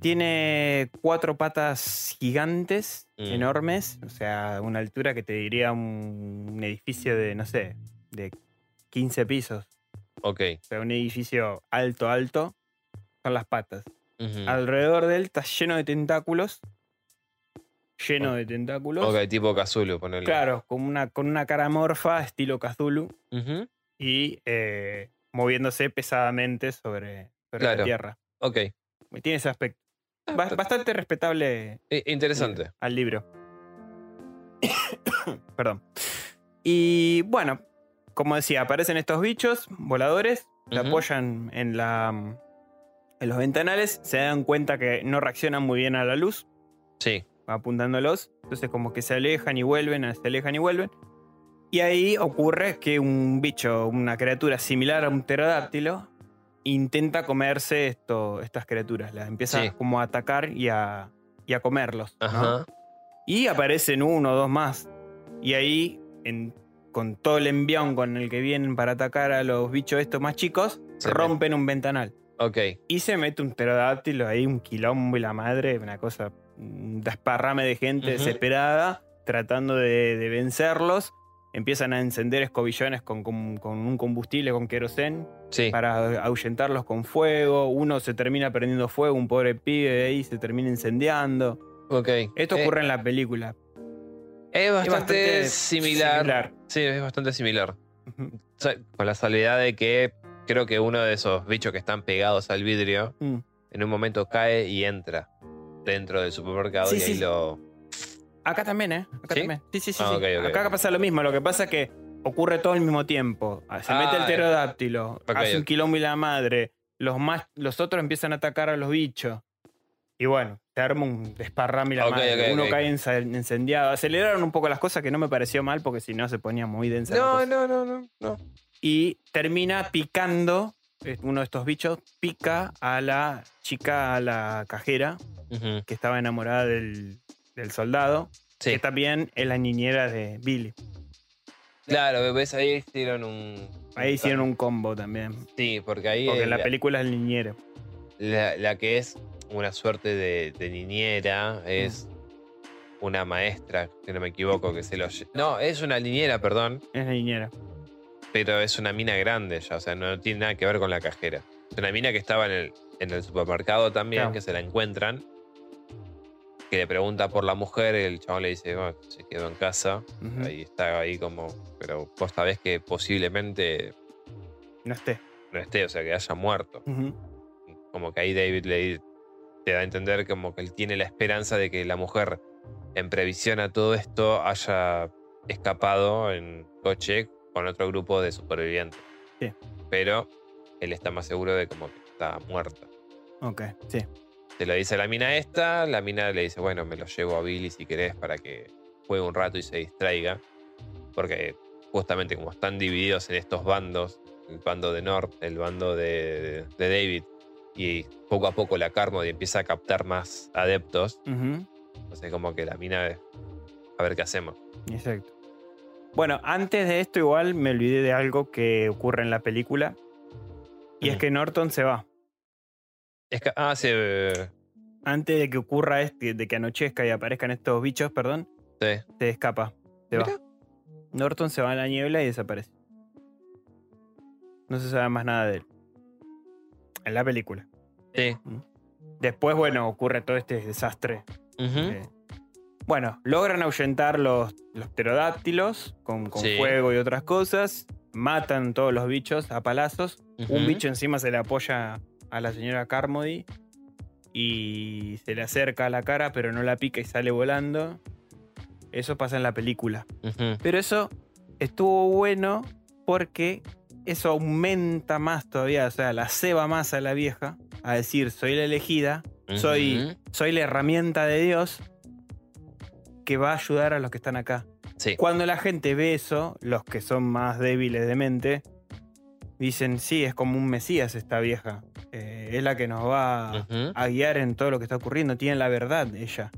Tiene cuatro patas gigantes, Mm. enormes. O sea, una altura que te diría un, un edificio de, no sé, de 15 pisos. Ok. O sea, un edificio alto, alto, son las patas. Alrededor de él está lleno de tentáculos. Lleno de tentáculos. Ok, tipo Cthulhu, ponele. Claro, con una, con una cara morfa, estilo Cthulhu, Ujú. y eh, moviéndose pesadamente sobre, sobre Claro. la tierra. Ok. Tiene ese aspecto. Ah, Ba- bastante respetable eh, interesante. al libro. Perdón. Y bueno, como decía, aparecen estos bichos voladores, se Ujú. apoyan en, la, en los ventanales, se dan cuenta que no reaccionan muy bien a la luz, Sí. apuntándolos, entonces como que se alejan y vuelven, se alejan y vuelven. Y ahí ocurre que un bicho, una criatura similar a un pterodáctilo, intenta comerse esto, estas criaturas, las empieza Sí. como a atacar y a, y a comerlos. ¿no? Ajá. Y aparecen uno o dos más. Y ahí, en- con todo el envión con el que vienen para atacar a los bichos estos más chicos, Se rompen un ventanal. Ok. Y se mete un pterodáctilo ahí, un quilombo y la madre, una cosa, un desparrame de gente desesperada, tratando de, de vencerlos. Empiezan a encender escobillones con, con- con un combustible, con querosén, Sí. para ahuyentarlos con fuego. Uno se termina prendiendo fuego, un pobre pibe de ahí se termina incendiando. Esto Eh, ocurre en la película. es bastante, bastante similar. similar. Sí, es bastante similar. Ujú. O sea, con la salvedad de que creo que uno de esos bichos que están pegados al vidrio Mm. en un momento cae y entra dentro del supermercado Sí, y ahí sí. lo. Acá también, ¿eh? Acá ¿Sí? también. Sí, sí, sí. Ah, sí. Acá pasa lo mismo. Lo que pasa es que ocurre todo al mismo tiempo. Ah, Se mete el Ah, pterodáctilo, hace un quilombo y la madre. Los, más, los otros empiezan a atacar a los bichos. Y bueno, se arma un desparrame la madre. Uno cae incendiado. Aceleraron un poco las cosas que no me pareció mal porque si no se ponía muy densa. No, no, no, no, no. Y termina picando. eh, Uno de estos bichos pica a la chica, a la cajera, que estaba enamorada del, del soldado. Sí. que también es la niñera de Billy. Claro, ves ahí hicieron un. Ahí hicieron un combo también. Sí, porque ahí. Porque en la la, película es el niñero. la- la que es una suerte de, de niñera es Mm. una maestra, si no me equivoco, que se lo. No, es una niñera, perdón. Es la niñera. pero es una mina grande ya, o sea, no tiene nada que ver con la cajera. Es una mina que estaba en el, en el supermercado también, Claro. que se la encuentran, que le pregunta por la mujer, el chabón le dice, "Bueno, se quedó en casa, Ujú. ahí está ahí como, pero vos sabés que posiblemente No esté. no esté, o sea, que haya muerto. Como que ahí David le te da a entender como que él tiene la esperanza de que la mujer, en previsión a todo esto, haya escapado en coche con otro grupo de supervivientes. Sí. Pero él está más seguro de como que está muerta. Ok, sí. Se lo dice a la mina esta, la mina le dice, bueno, me lo llevo a Billy si querés para que juegue un rato y se distraiga. Porque justamente como están divididos en estos bandos, el bando de North, el bando de, de David y poco a poco la Carmody empieza a captar más adeptos. Ujú, Entonces, como que la mina es. A ver qué hacemos. Exacto. Bueno, antes de esto, igual me olvidé de algo que ocurre en la película. Y es que Norton se va. Es que, ah, sí. eh, Antes de que ocurra este, de que anochezca y aparezcan estos bichos, perdón, sí. se escapa. Se va. Mirá. Norton se va a la niebla y desaparece. No se sabe más nada de él. En la película. Sí. Después, bueno, ocurre todo este desastre. Eh, bueno, logran ahuyentar los, los pterodáctilos con, con Sí. fuego y otras cosas. Matan todos los bichos a palazos. Un bicho encima se le apoya a la señora Carmody y se le acerca a la cara, pero no la pica y sale volando. Eso pasa en la película. Pero eso estuvo bueno porque eso aumenta más todavía, o sea, la ceba más a la vieja a decir, soy la elegida, soy, soy la herramienta de Dios que va a ayudar a los que están acá. Sí. Cuando la gente ve eso, los que son más débiles de mente, dicen, sí, es como un Mesías esta vieja. Eh, es la que nos va a- guiar en todo lo que está ocurriendo. Tiene la verdad ella.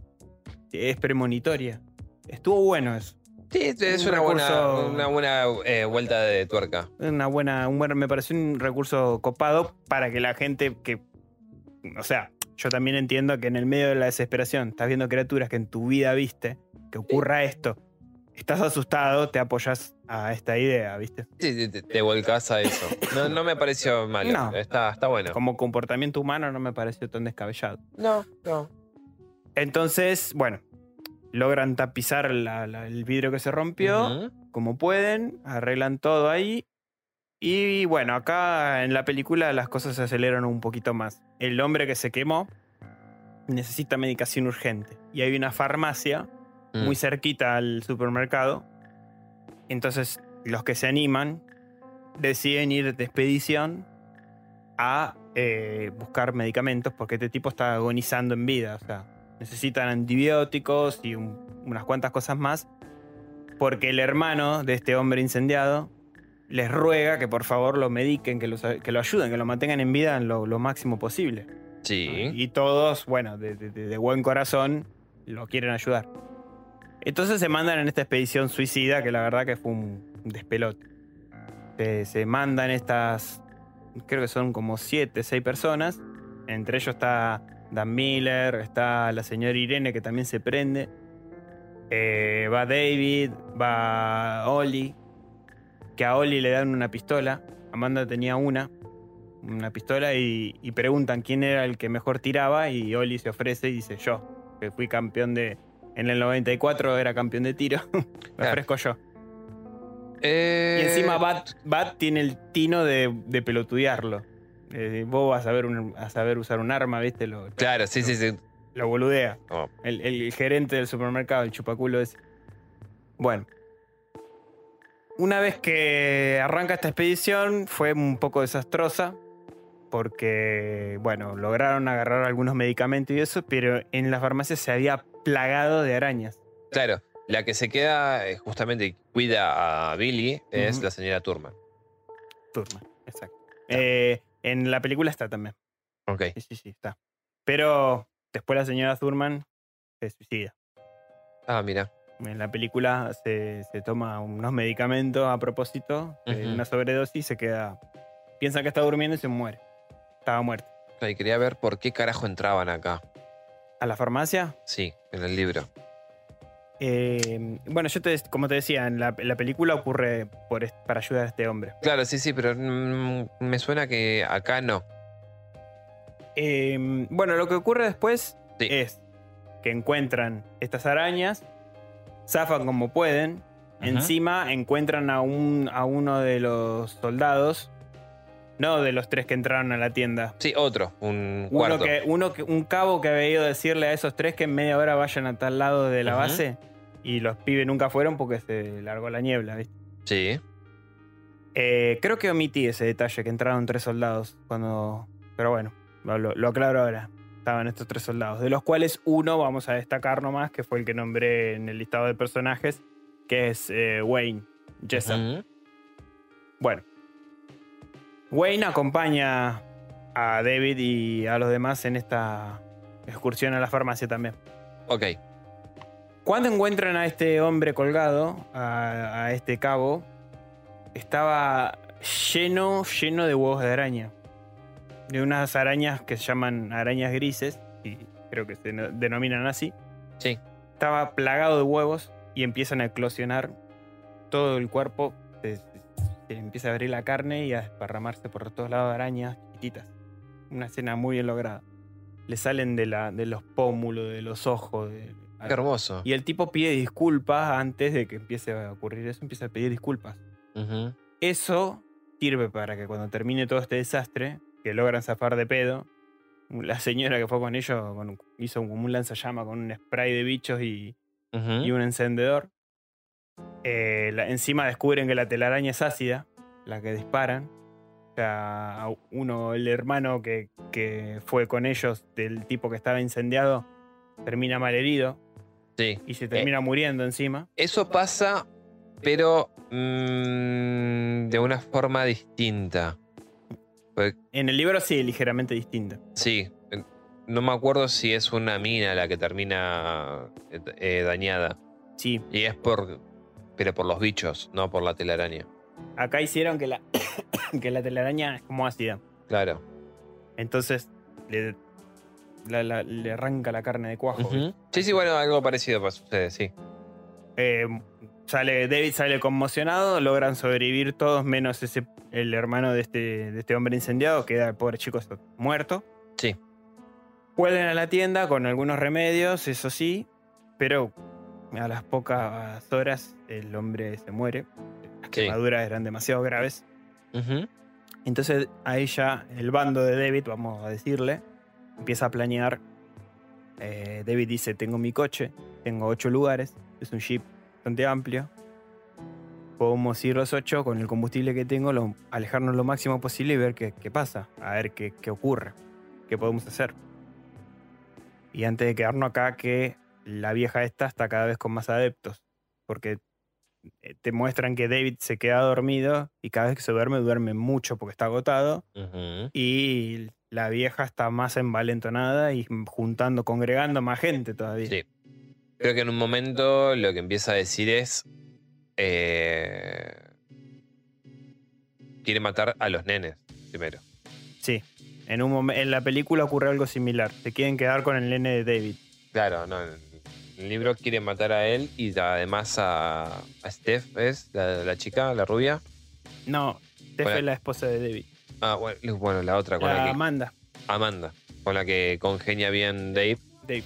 Es premonitoria. Estuvo bueno eso. Sí, es un una buena, una buena eh, vuelta de tuerca. Una buena, un buen- me pareció un recurso copado para que la gente que. O sea, yo también entiendo que en el medio de la desesperación estás viendo criaturas que en tu vida viste, que ocurra esto. Estás asustado, te apoyas a esta idea, ¿viste? Sí, te, te- volcás a eso. No, no me pareció malo. No. Está, está bueno. Como comportamiento humano no me pareció tan descabellado. No, no. Entonces, bueno, logran tapizar la- la- el vidrio que se rompió. Como pueden, arreglan todo ahí. Y bueno, acá en la película las cosas se aceleran un poquito más. El hombre que se quemó necesita medicación urgente. Y hay una farmacia Mm. muy cerquita al supermercado. Entonces los que se animan deciden ir de expedición a eh, buscar medicamentos porque este tipo está agonizando en vida. O sea, necesitan antibióticos y un- unas cuantas cosas más. Porque el hermano de este hombre incendiado les ruega que por favor lo mediquen, que, los- que lo ayuden, que lo mantengan en vida en lo, lo máximo posible. Sí. Y todos, bueno, de, de- de buen corazón, lo quieren ayudar. Entonces se mandan en esta expedición suicida, que la verdad que fue un despelote. Se, mandan estas, creo que son como siete, seis personas. Entre ellos está Dan Miller, está la señora Irene, que también se prende. Eh, va David, va Oli, que a Oli le dan una pistola. Amanda tenía una, una pistola, y, y preguntan quién era el que mejor tiraba. Y Oli se ofrece y dice: Yo, que fui campeón de. En el 94 era campeón de tiro. Me Claro. ofrezco yo. Eh, Y encima Bat, Bat tiene el tino de, de pelotudearlo. Eh, vos vas a, un- a saber usar un arma, ¿viste? Lo, Claro, sí, sí, sí. lo boludea. Como, El, el gerente del supermercado, el chupaculo ese. Bueno. Una vez que arranca esta expedición, fue un poco desastrosa. Porque, bueno, lograron agarrar algunos medicamentos y eso, pero en la farmacia se había plagado de arañas. claro, la que se queda eh, justamente cuida a Billy es la señora Turman. Turma, exacto. Eh, en la película está también. Ok. Sí, sí, sí, está. Pero después la señora Thurman se suicida. Ah, mira. En la película se, se toma unos medicamentos a propósito, una sobredosis y se queda. Piensa que está durmiendo y se muere. Estaba muerta. Y quería ver por qué carajo entraban acá. ¿A la farmacia? Sí, en el libro. Eh, bueno, yo te, como te decía, en la, película ocurre por, para ayudar a este hombre. Claro, sí, sí, pero mm, me suena que acá no. Eh, bueno, lo que ocurre después Sí. es que encuentran estas arañas, zafan como pueden, Ajá. encima encuentran a, un, a uno de los soldados, no de los tres que entraron a la tienda. Sí, otro, un Uno cuarto. que, uno que, un cabo que había ido a decirle a esos tres que en media hora vayan a tal lado de la base y los pibes nunca fueron porque se largó la niebla, ¿viste? Sí. Eh, creo que omití ese detalle, que entraron tres soldados cuando... Pero bueno, lo, aclaro ahora. Estaban estos tres soldados, de los cuales uno vamos a destacar nomás, que fue el que nombré en el listado de personajes, que es eh, Wayne Jessup. Bueno. Wayne acompaña a David y a los demás en esta excursión a la farmacia también. Ok. Cuando encuentran a este hombre colgado, a, a este cabo, estaba lleno, lleno de huevos de araña. De unas arañas que se llaman arañas grises, y creo que se no- denominan así. Sí. Estaba plagado de huevos y empiezan a eclosionar todo el cuerpo. Se, se- empieza a abrir la carne y a desparramarse por todos lados arañas chiquititas. Una escena muy bien lograda. Le salen de, la, de los pómulos, de los ojos. de- Qué hermoso. y el tipo pide disculpas antes de que empiece a ocurrir eso, empieza a pedir disculpas. Eso sirve para que cuando termine todo este desastre, que logran zafar de pedo, la señora que fue con ellos con- hizo como un lanzallama con un spray de bichos y, Ujú. y un encendedor. Eh, la- encima descubren que la telaraña es ácida, la que disparan. O sea, uno, el hermano que, que fue con ellos, del tipo que estaba incendiado, termina malherido Sí. y se termina muriendo encima. Eso pasa, pero mm, de una forma distinta. Porque, En el libro sí, ligeramente distinta. sí, eh, no me acuerdo si es una mina la que termina eh, eh, dañada. Sí, Y es por. Pero por los bichos, no por la telaraña. acá hicieron que la, que la telaraña es como ácida. Claro. Entonces le, la- la- le arranca la carne de cuajo. Sí, sí, bueno, algo parecido pasa sucede, sí. Eh, sale, David sale conmocionado, logran sobrevivir todos menos ese, el hermano de este, de este hombre incendiado, queda el pobre chico muerto. Sí. Vuelven a la tienda con algunos remedios, eso sí, pero a las pocas horas el hombre se muere. Las Sí. quemaduras eran demasiado graves. Entonces ahí ya el bando de David, vamos a decirle, empieza a planear. Eh, David dice, tengo mi coche, tengo ocho lugares, es un jeep bastante amplio. Podemos ir los ocho con el combustible que tengo, lo- alejarnos lo máximo posible y ver qué, qué pasa, a ver qué, qué ocurre, qué podemos hacer. Y antes de quedarnos acá, que la vieja esta está cada vez con más adeptos, porque eh, te muestran que David se queda dormido y cada vez que se duerme, duerme mucho porque está agotado. Y la vieja está más envalentonada y juntando, congregando más gente todavía. Sí. Creo que en un momento lo que empieza a decir es. eh, quiere matar a los nenes primero. Sí. En, un en la película ocurre algo similar. Se quieren quedar con el nene de David. Claro, no. En el libro quiere matar a él y además a, a Steph, ¿es? La, la chica, la rubia. No, Steph Bueno. es la esposa de David. Ah, bueno, bueno, la otra con la, La que. Amanda. Amanda. Con la que congenia bien Dave. Dave.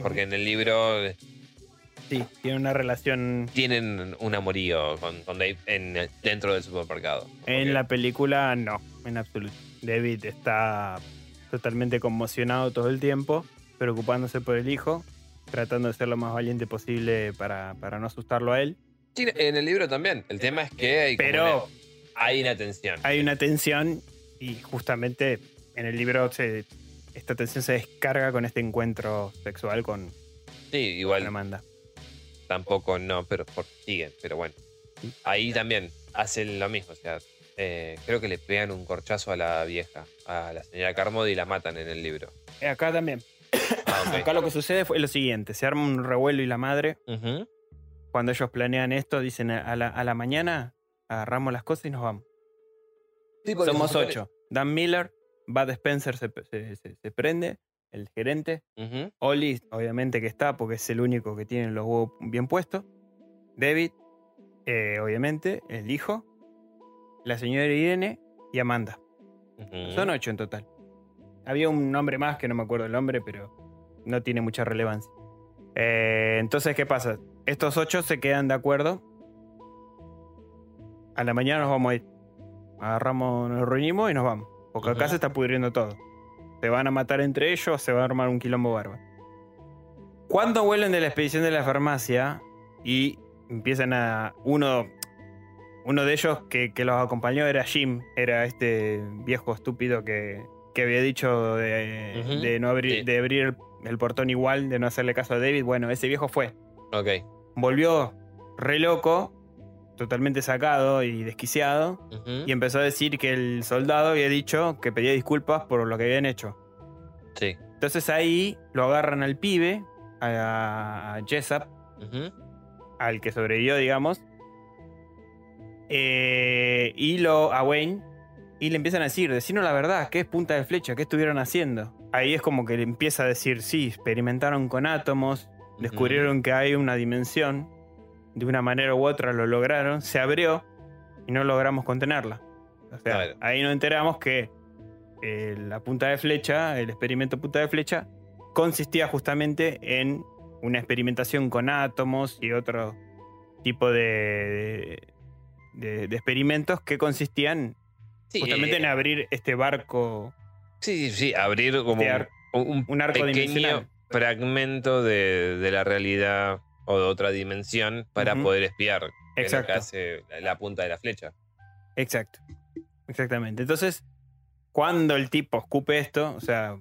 Porque en el libro Sí, tiene una relación. tienen un amorío con, con Dave en, dentro del supermercado. En la película, no, en absoluto. David está totalmente conmocionado todo el tiempo, preocupándose por el hijo, tratando de ser lo más valiente posible para, para no asustarlo a él. Sí, en el libro también. El tema es que hay, Pero hay una tensión. hay una tensión y justamente en el libro se- esta tensión se descarga con este encuentro sexual con, Sí, con igual Amanda. tampoco no, pero por- siguen, pero bueno. Ahí también hacen lo mismo, o sea, eh, creo que le pegan un corchazo a la vieja, a la señora Carmody y la matan en el libro. Acá también. Ah. Acá lo que sucede fue lo siguiente, se arma un revuelo y la madre, cuando ellos planean esto, dicen a la, a la mañana agarramos las cosas y nos vamos. Sí, Somos ocho. Dan Miller, Bud Spencer se, se- se- se prende, el gerente. Ujú. Oli, obviamente que está, porque es el único que tiene los huevos bien puestos. David, eh, obviamente, el hijo. La señora Irene y Amanda. Son ocho en total. Había un nombre más que no me acuerdo el nombre, pero no tiene mucha relevancia. Eh, entonces, ¿qué pasa? Estos ocho se quedan de acuerdo. A la mañana nos vamos a ir. Agarramos, nos reunimos y nos vamos. Porque acá se está pudriendo todo. Se van a matar entre ellos, se va a armar un quilombo bárbaro. Cuando vuelven de la expedición de la farmacia y empiezan a. Uno. Uno de ellos que, que los acompañó era Jim, era este viejo estúpido que, que había dicho de, no abrir, Sí. de abrir el, el portón igual, de no hacerle caso a David. Bueno, ese viejo fue. Ok. Volvió re loco totalmente sacado y desquiciado y empezó a decir que el soldado había dicho que pedía disculpas por lo que habían hecho. Sí. Entonces ahí lo agarran al pibe, a, a Jessup, al que sobrevivió, digamos, eh, y lo a Wayne, y le empiezan a decir, decinos la verdad, ¿qué es punta de flecha? ¿Qué estuvieron haciendo? Ahí es como que le empieza a decir, sí, experimentaron con átomos, descubrieron que hay una dimensión, de una manera u otra lo lograron, se abrió y no logramos contenerla. O sea, Claro. ahí nos enteramos que eh, la punta de flecha, el experimento punta de flecha, consistía justamente en una experimentación con átomos y otro tipo de, de- de experimentos que consistían Sí, justamente eh, en abrir este barco, Sí, sí, sí, abrir como Este ar- un, un arco pequeño fragmento de, de la realidad o de otra dimensión para poder espiar. lo que Exacto. hace la, punta de la flecha. Exacto. Exactamente. Entonces, cuando el tipo escupe esto, o sea,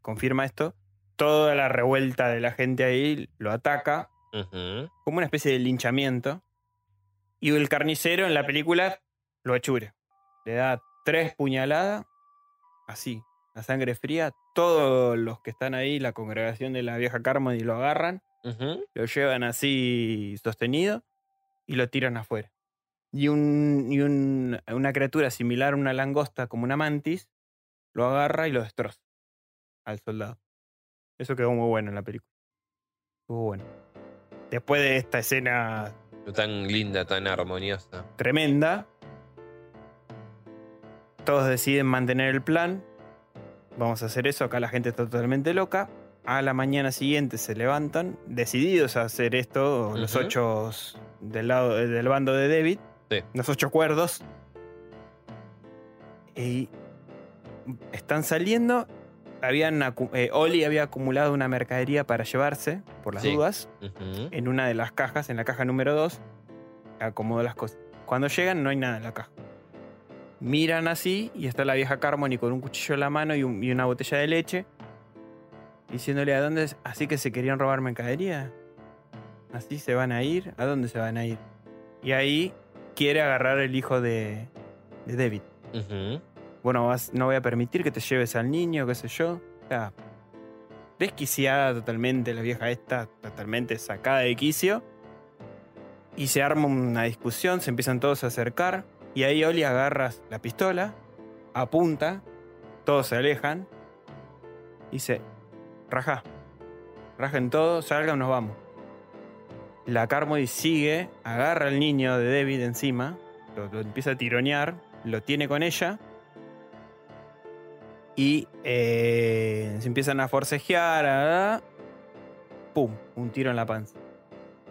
confirma esto, toda la revuelta de la gente ahí lo ataca como una especie de linchamiento. Y el carnicero en la película lo achure. Le da tres puñaladas, así, la sangre fría. Todos los que están ahí, la congregación de la vieja Carmody, lo agarran, lo llevan así sostenido y lo tiran afuera. Y, un, y un- una criatura similar a una langosta, como una mantis, lo agarra y lo destroza al soldado. Eso quedó muy bueno en la película. Estuvo bueno. Después de esta escena Tan linda, tan armoniosa. tremenda, todos deciden mantener el plan. Vamos a hacer eso, acá la gente está totalmente loca. A la mañana siguiente se levantan, decididos a hacer esto, los ocho del, lado, del bando de David, Sí. los ocho cuerdos. Y están saliendo. Habían eh, Oli había acumulado una mercadería para llevarse, por las Sí. dudas en una de las cajas, en la caja número 2, acomodó las cosas. Cuando llegan no hay nada en la caja. Miran así y está la vieja Carmony con un cuchillo en la mano y, un- y una botella de leche, diciéndole a dónde, es? así que se querían robar mercadería. Así se van a ir, ¿a dónde se van a ir? Y ahí quiere agarrar el hijo de, de David. Bueno, vas- no voy a permitir que te lleves al niño, qué sé yo. O sea, desquiciada totalmente la vieja esta, totalmente sacada de quicio. Y se arma una discusión, se empiezan todos a acercar. Y ahí Oli agarra la pistola, apunta, todos se alejan. Dice, raja, rajen todo, salgan, nos vamos. La Carmody sigue, agarra al niño de David encima, lo, lo empieza a tironear, lo tiene con ella. Y eh, se empiezan a forcejear. ¡Pum! Un tiro en la panza.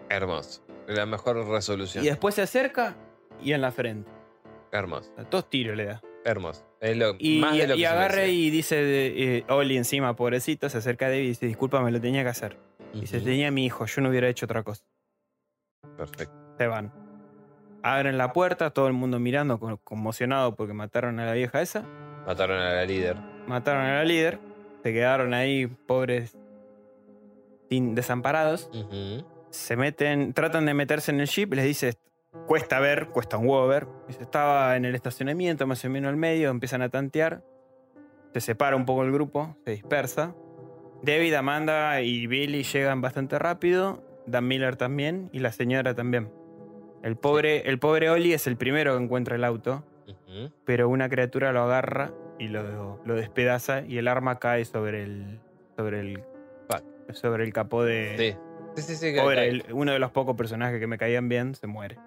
Hermoso. La mejor resolución. Y después se acerca y en la frente. Hermoso. A Dos tiros le da. Es lo, Y, más de lo y que se agarra y dice, eh, Oli encima, pobrecito, se acerca a David y dice, disculpa, me lo tenía que hacer. Dice, Ujú. tenía a mi hijo, yo no hubiera hecho otra cosa. Perfecto. Se van. Abren la puerta, todo el mundo mirando, con- conmocionado porque mataron a la vieja esa. Mataron a la líder. Mataron a la líder. Se quedaron ahí, pobres, sin, desamparados. Se meten, tratan de meterse en el jeep, les dice, cuesta ver, cuesta un huevo ver. Estaba en el estacionamiento, más o menos al medio, empiezan a tantear. Se separa un poco el grupo, se dispersa. David, Amanda y Billy llegan bastante rápido. Dan Miller también y la señora también. El pobre, el pobre Oli es el primero que encuentra el auto, pero una criatura lo agarra y lo, lo despedaza y el arma cae sobre el, sobre el, sobre el capó de, Sí. Sí, sí, sí. Pobre, el- uno de los pocos personajes que me caían bien se muere.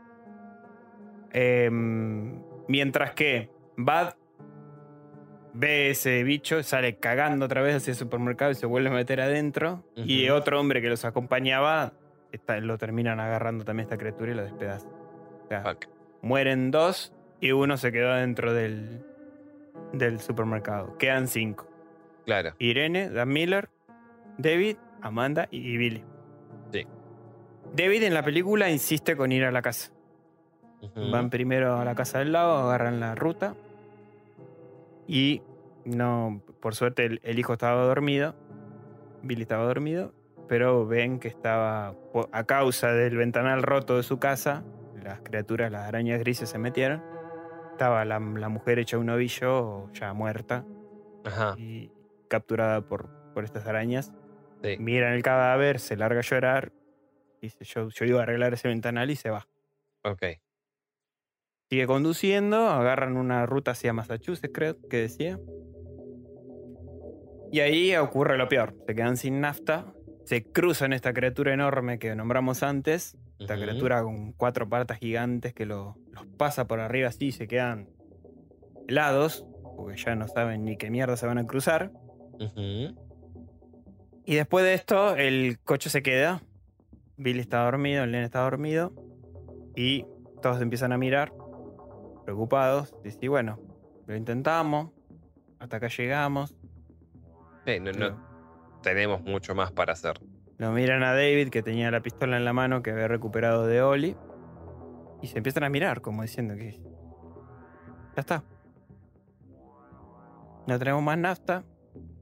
Em, mientras que Bad ve ese bicho, sale cagando otra vez hacia el supermercado y se vuelve a meter adentro. Y otro hombre que los acompañaba está- lo terminan agarrando también esta criatura y lo despedaza. O sea, mueren dos y uno se quedó dentro del, del supermercado. Quedan cinco. Claro. Irene, Dan Miller, David, Amanda y Billy. Sí. David en la película insiste con ir a la casa. Van primero a la casa del lado, agarran la ruta y no, por suerte el, el hijo estaba dormido, Billy estaba dormido, pero ven que estaba a causa del ventanal roto de su casa, las criaturas, las arañas grises se metieron. Estaba la, la mujer hecha un ovillo, ya muerta, Ajá. y capturada por, por estas arañas. Sí. Miran el cadáver, se larga a llorar. Dice, yo, yo iba a arreglar ese ventanal y se va. Ok. Sigue conduciendo, agarran una ruta hacia Massachusetts, creo que decía. Y ahí ocurre lo peor. Se quedan sin nafta. Se cruzan esta criatura enorme que nombramos antes. Esta criatura con cuatro patas gigantes que lo- los pasa por arriba así y se quedan helados. Porque ya no saben ni qué mierda se van a cruzar. Y después de esto, el coche se queda. Billy está dormido, el nene está dormido. Y todos empiezan a mirar, preocupados. "Y bueno, lo intentamos. Hasta acá llegamos. Sí, no, no tenemos mucho más para hacer. Lo miran a David, que tenía la pistola en la mano que había recuperado de Oli. Y se empiezan a mirar, como diciendo que. Ya está. No tenemos más nafta.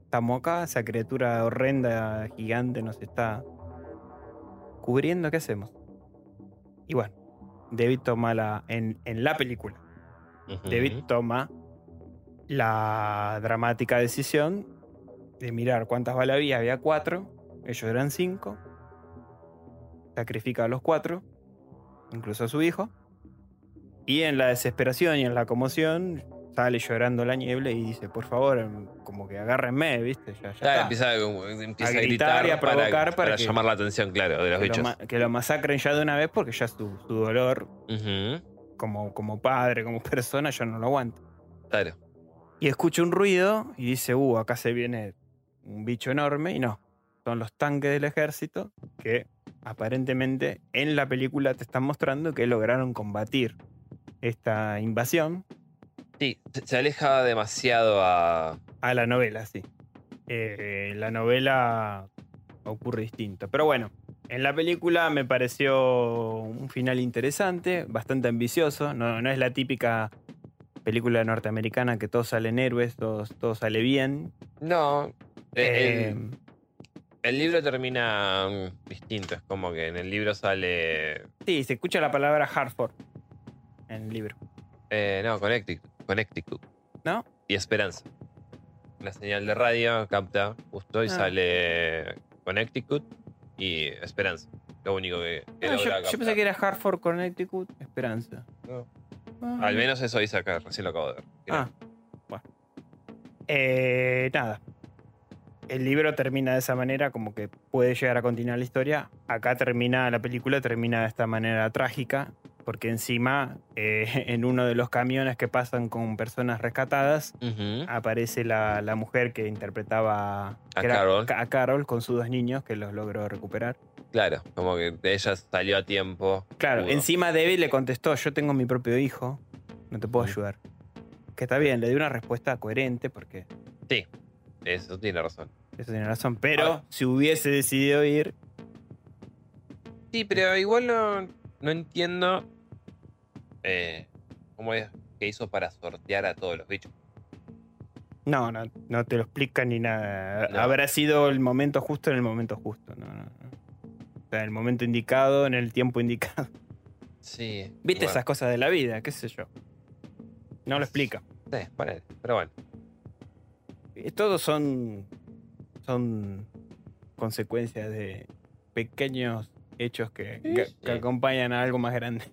Estamos acá. Esa criatura horrenda, gigante, nos está cubriendo. ¿Qué hacemos? Y bueno, David toma la. En, en la película, David toma la dramática decisión de mirar cuántas balas había. Había cuatro, ellos eran cinco. Sacrifica a los cuatro, incluso a su hijo. Y en la desesperación y en la conmoción sale llorando la niebla y dice, por favor, em, como que agárrenme, ¿viste? Ya, ya empieza, A a, gritar y a provocar para, para para que- llamar la atención, claro, de los que, lo, bichos. ma- que lo masacren ya de una vez porque ya su, su dolor Ujú, como, como padre, como persona, ya no lo aguanta. Claro. Y escucha un ruido y dice, uh, acá se viene un bicho enorme. Y no, son los tanques del ejército que aparentemente en la película te están mostrando que lograron combatir esta invasión Sí, se- se aleja demasiado a. a la novela, sí. Eh, la novela ocurre distinto. Pero bueno, en la película me pareció un final interesante, bastante ambicioso. No, no es la típica película norteamericana que todos salen héroes, todos, todo sale bien. No. eh, Eh, el, el libro termina mm, distinto. Es como que en el libro sale. Sí, se escucha la palabra Hartford en el libro. eh, no, Connecticut, Connecticut. ¿No? Y Esperanza. Una señal de radio capta justo y Ah. sale Connecticut y Esperanza. Lo único que, Ah, yo, pensé que era Hartford, Connecticut, Esperanza. No. Ah. Al menos eso dice acá, recién lo acabo de ver. Mirá. Ah, bueno. Eh, nada. El libro termina de esa manera, como que puede llegar a continuar la historia. Acá termina, la película termina de esta manera trágica, porque encima, eh, en uno de los camiones que pasan con personas rescatadas, aparece la, la mujer que interpretaba A que Carol. Ca- a Carol con sus dos niños, que los logró recuperar. Claro, como que ella salió a tiempo. Claro, pudo. encima David le contestó, yo tengo mi propio hijo, no te puedo ayudar. Que está bien, le dio una respuesta coherente porque Eso tiene razón. eso tiene razón. Pero si hubiese decidido ir, Sí, pero igual no, no entiendo eh, cómo es que hizo para sortear a todos los bichos. no, no, no te lo explican ni nada. No. Habrá sido el momento justo en el momento justo. No, no. O sea, el momento indicado, en el tiempo indicado. Sí. Viste bueno, esas cosas de la vida, qué sé yo. No lo explica. Sí, ponele, pero bueno. Eh, Todos son, son consecuencias de pequeños hechos que, Sí, que- sí. que acompañan a algo más grande.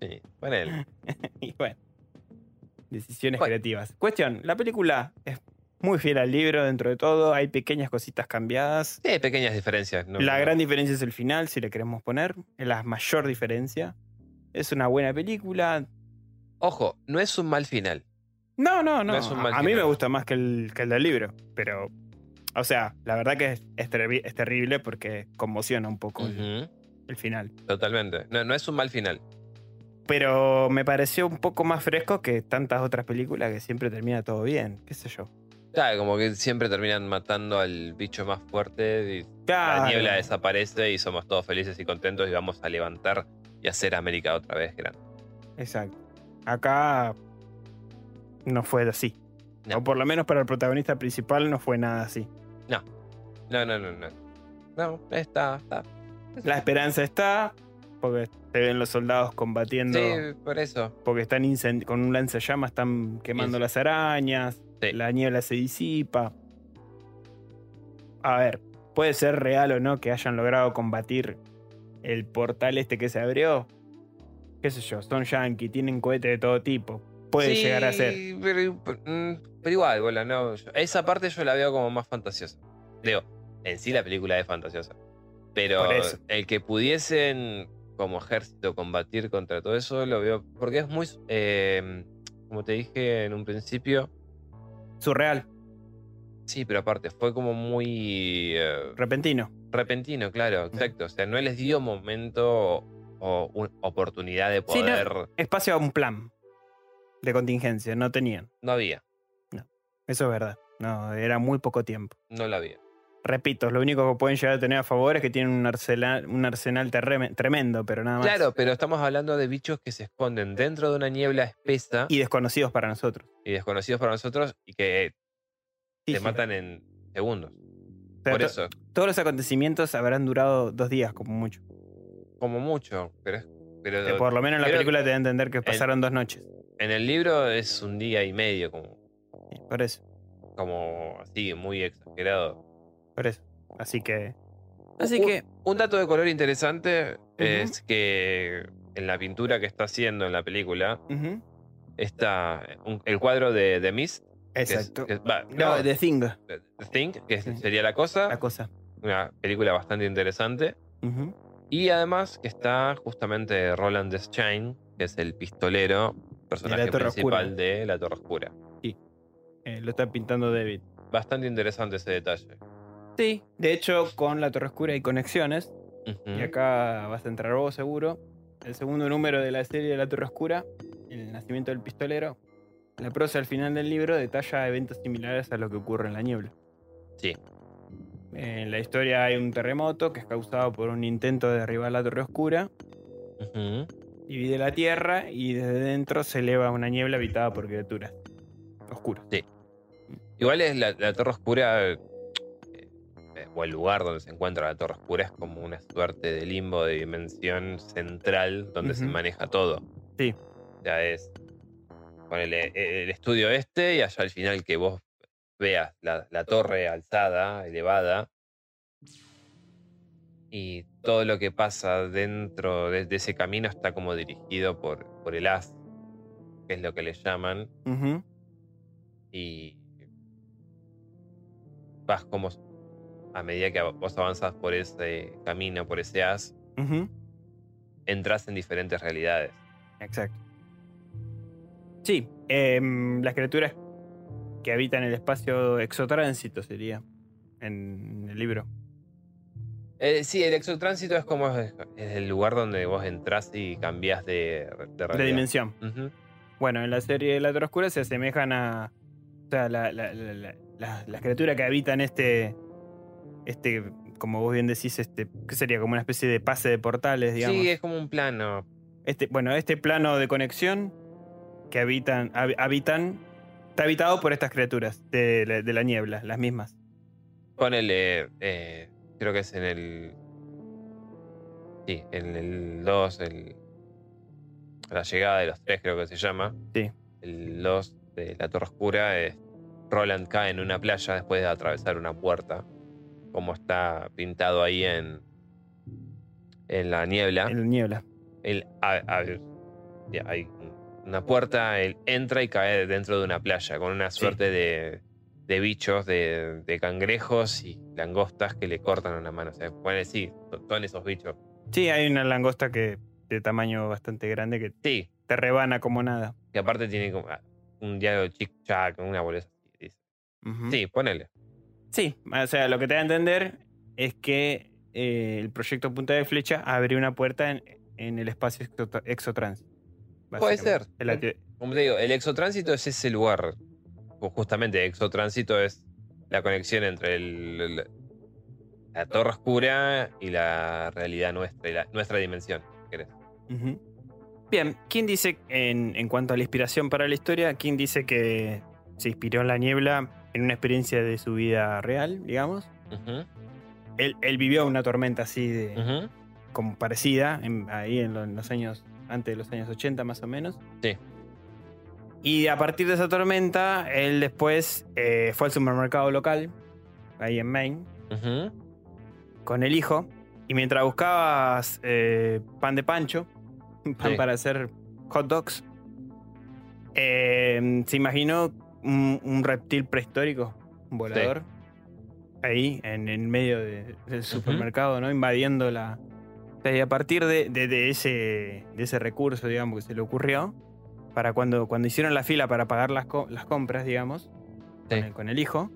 Sí, ponele. y bueno, decisiones Bueno. creativas. Cuestión, la película es muy fiel al libro dentro de todo, hay pequeñas cositas cambiadas. Sí, pequeñas diferencias. no- la no- gran diferencia es el final, si le queremos poner, es la mayor diferencia. Es una buena película. Ojo, no es un mal final. No, no, no. No es un mal a mí me gusta más que el, que el del libro, pero... O sea, la verdad que es, es terri- es terrible porque conmociona un poco el, final. Totalmente. No, no es un mal final. Pero me pareció un poco más fresco que tantas otras películas que siempre termina todo bien, qué sé yo. Claro, como que siempre terminan matando al bicho más fuerte y la Claro. niebla desaparece y somos todos felices y contentos y vamos a levantar y hacer América otra vez grande. Exacto. Acá no fue así. No. O por lo menos para el protagonista principal no fue nada así. No, no, no, no. No, está, está. La esperanza está, porque se ven los soldados combatiendo. Sí, por eso. Porque están con un lanzallamas, están quemando Sí. las arañas, Sí. la niebla se disipa. A ver, puede ser real o no que hayan logrado combatir el portal este que se abrió. Qué sé yo, son yankee, tienen cohetes de todo tipo. Puede Sí, llegar a ser. Pero, mm, pero igual, bola, no. yo- esa parte yo la veo como más fantasiosa. Digo, en sí la película es fantasiosa. Pero el que pudiesen como ejército combatir contra todo eso lo veo. Porque es muy. eh, como te dije en un principio. Surreal, Sí, pero aparte, fue como muy. eh, repentino. repentino, claro, exacto. O sea, no les dio momento o, o un- oportunidad de Sí, no. poder. Espacio a un plan de contingencia, no tenían. no había. Eso es verdad. No, era muy poco tiempo. No la había. Repito, lo único que pueden llegar a tener a favor es que tienen un arsenal, un arsenal tremendo, pero nada más. Claro, pero estamos hablando de bichos que se esconden dentro de una niebla espesa y, Y desconocidos para nosotros. desconocidos para nosotros y que Sí, te sí. matan en segundos. O sea, Por eso, Todos los acontecimientos habrán durado dos días, como mucho. como mucho. Pero, es- pero Que por lo menos en la película te da a entender que pasaron dos noches. En el libro es un día y medio, como, Sí, Por eso, como así, muy exagerado. por eso. Así que. Así Un- que. Un dato de color interesante es que en la pintura que está haciendo en la película está un- el cuadro de The Mist. que es- Exacto. que no, no, The Thing, The Thing, que Sí. sería la cosa. la cosa. Una película bastante interesante. Y además que está justamente Roland Deschain, que es el pistolero, personaje Torre principal Oscura. de La Torre Oscura. Eh, lo está pintando David. Bastante interesante ese detalle. Sí. De hecho, con la Torre Oscura hay conexiones. Y acá vas a entrar vos seguro. El segundo número de la serie de La Torre Oscura, El nacimiento del pistolero. La prosa al final del libro detalla eventos similares a lo que ocurre en la niebla. Sí. En la historia hay un terremoto que es causado por un intento de derribar la Torre Oscura. Divide la tierra y desde dentro se eleva una niebla habitada por criaturas oscuras. Igual es la, la Torre Oscura, eh, eh, o el lugar donde se encuentra la Torre Oscura, es como una suerte de limbo de dimensión central donde se maneja todo. Sí. Sea, es ponele, eh, el estudio este y allá al final que vos veas la, la torre alzada, elevada, y todo lo que pasa dentro de, de ese camino está como dirigido por, por el as, que es lo que le llaman, y vas como a medida que vos avanzas por ese camino, por ese as, Ujú. entras en diferentes realidades. Exacto. Sí, em, las criaturas que habitan el espacio exotránsito sería en el libro. Eh, sí, el exotránsito es como es el lugar donde vos entras y cambias de, de dimensión. Bueno, en la serie de La Oscura se asemejan a. O sea, la- la- la- la- la- las criaturas que habitan este. Este, como vos bien decís, este. ¿Qué sería? Como una especie de pase de portales, digamos. Sí, es como un plano. Este, bueno, este plano de conexión que habitan, hab- habitan está habitado por estas criaturas de, la- de la niebla, las mismas. Ponele, eh, creo que es en el. Sí, en el 2, el, la llegada de los tres, creo que se llama. Sí. El 2 de la Torre Oscura es. Roland cae en una playa después de atravesar una puerta. Como está pintado ahí en. En la niebla. En la niebla. Él, a- a- hay una puerta, él entra y cae dentro de una playa con una Sí. suerte de, de bichos, de, de cangrejos y langostas que le cortan una mano. O sea, bueno, sí, son esos bichos. Sí, hay una langosta que de tamaño bastante grande que Sí, te rebana como nada. que aparte tiene como ah, un diálogo chic-chac, una bolsa así. Sí, ponele. Sí, o sea, lo que te da a entender es que eh, el proyecto Punta de Flecha abrió una puerta en, en el espacio exo- exotrans. Puede ser. Como te digo, el exotránsito es ese lugar. Justamente, exotránsito es la conexión entre el- el- la torre oscura y la realidad nuestra, y la- nuestra dimensión. si querés. Bien, ¿quién dice, en, en cuanto a la inspiración para la historia, quién dice que se inspiró en la niebla en una experiencia de su vida real, digamos? Él, él vivió una tormenta así de, ujú. como parecida, en- ahí en, lo- en los años, antes de los años 80 más o menos. Sí. Y a partir de esa tormenta, él después eh, fue al supermercado local, ahí en Maine, con el hijo. Y mientras buscabas eh, pan de pancho, pan Sí. para hacer hot dogs, eh, se imaginó un, un reptil prehistórico, un volador, ahí en el medio de- del supermercado, ¿no? Invadiendo la. y a partir de, de- de ese, de ese recurso, digamos, que se le ocurrió, para cuando, cuando hicieron la fila para pagar las, co- las compras, digamos, Sí. con, el, con el hijo,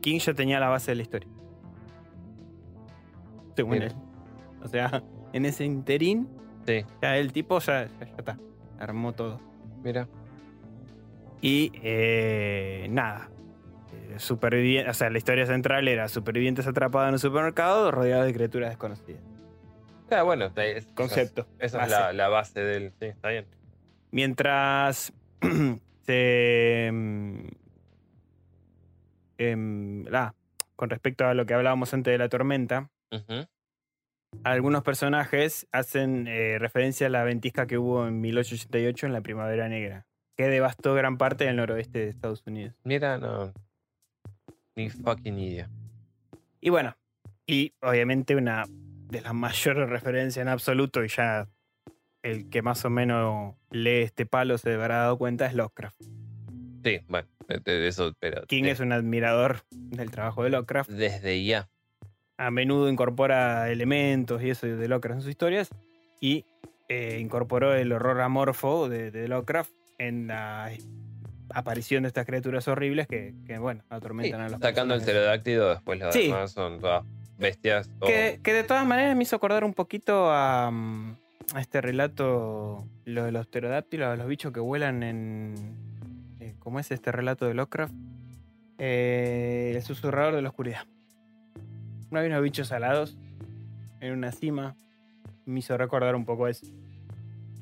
King ya tenía la base de la historia. Según Mira. él. O sea, en ese interín, Sí, ya el tipo ya, ya, ya está. Armó todo. mira. Y eh, nada. Eh, supervivi- o sea, la historia central era supervivientes atrapados en un supermercado rodeados de criaturas desconocidas. Claro, bueno, es- Concepto. Esa es la, la base del. Sí, está bien. Mientras se. em, ah, con respecto a lo que hablábamos antes de la tormenta, algunos personajes hacen eh, referencia a la ventisca que hubo en 1888 en la Primavera Negra, que devastó gran parte del noroeste de Estados Unidos. Mira, no. Ni fucking idea. Y bueno, y obviamente una de las mayores referencias en absoluto, y ya el que más o menos lee este palo se habrá dado cuenta, es Lovecraft. Sí, bueno, eso, pero. King es un admirador del trabajo de Lovecraft. Desde ya. A menudo incorpora elementos y eso de Lovecraft en sus historias. Y eh, incorporó el horror amorfo de, de Lovecraft en la aparición de estas criaturas horribles que, que, bueno, Sí, atormentan a los sacando el personajes. pterodáctilo, después los Sí. demás son todas bestias. o- Que, que de todas maneras me hizo acordar un poquito a, mm, a este relato, lo de los pterodáctilos, los bichos que vuelan en... eh, ¿Cómo es este relato de Lovecraft? Eh, el susurrador de la oscuridad. No hay unos bichos alados en una cima. Me hizo recordar un poco eso.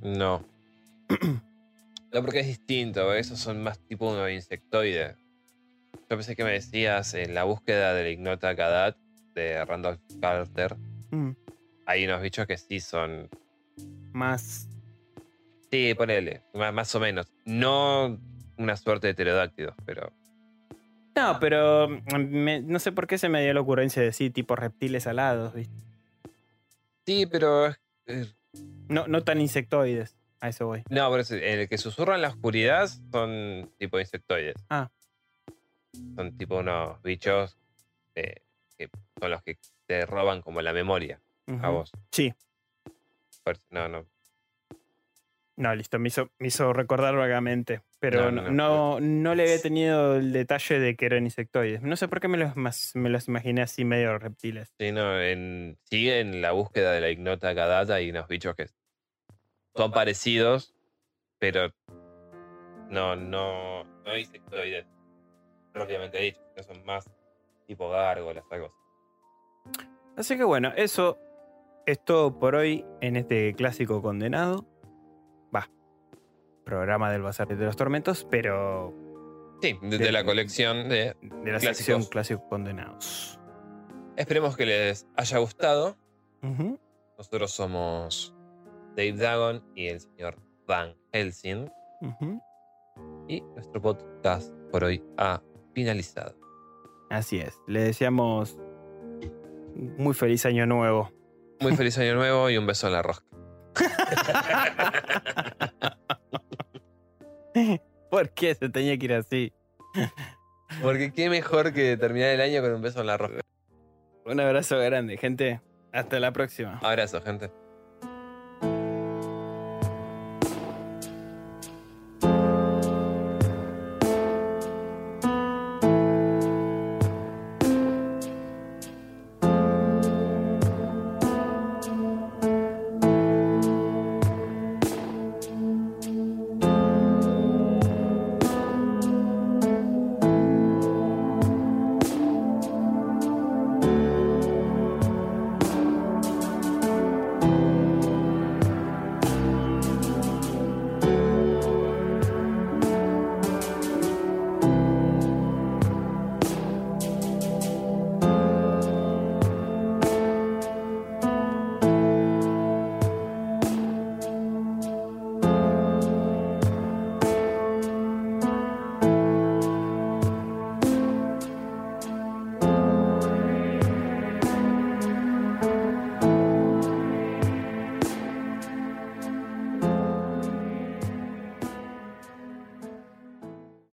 No. no, porque es distinto. Esos son más tipo unos insectoides. Yo pensé que me decías en la búsqueda del ignota Kadat de Randolph Carter. Mm, Hay unos bichos que sí son. Más... Sí, ponele. Más, más o menos. No una suerte de pterodáctilos, pero. No, pero mm, me- no sé por qué se me dio la ocurrencia de decir tipo reptiles alados, ¿viste? Sí, pero. No, no tan insectoides. A eso voy. No, por eso, el que susurra en la oscuridad son tipo insectoides. Ah. Son tipo unos bichos eh, que son los que te roban como la memoria a vos. Sí. No, no. No, listo, me hizo, me hizo recordar vagamente. Pero No, no, no, le había tenido el detalle de que eran insectoides. No sé por qué me los, me los imaginé así medio reptiles. Sí, no, en, sí, en la búsqueda de la ignota Gadata hay unos bichos que son parecidos, pero no, no, no insectoides propiamente dicho, no son más tipo gárgolas, algo así. Así que bueno, eso es todo por hoy en este clásico condenado. Va. Programa del Bazar de los Tormentos, pero Sí, de, De- la colección de... de la Clásicos. sección Clásicos Condenados. Esperemos que les haya gustado. Nosotros somos Dave Dagon y el señor Van Helsing. Y nuestro podcast por hoy ha finalizado. Así es. Le deseamos muy feliz año nuevo. Muy feliz año nuevo y un beso en la rosca. ¿Por qué se tenía que ir así? Porque qué mejor que terminar el año con un beso en la rosca. Un abrazo grande, gente. Hasta la próxima. Abrazo, gente.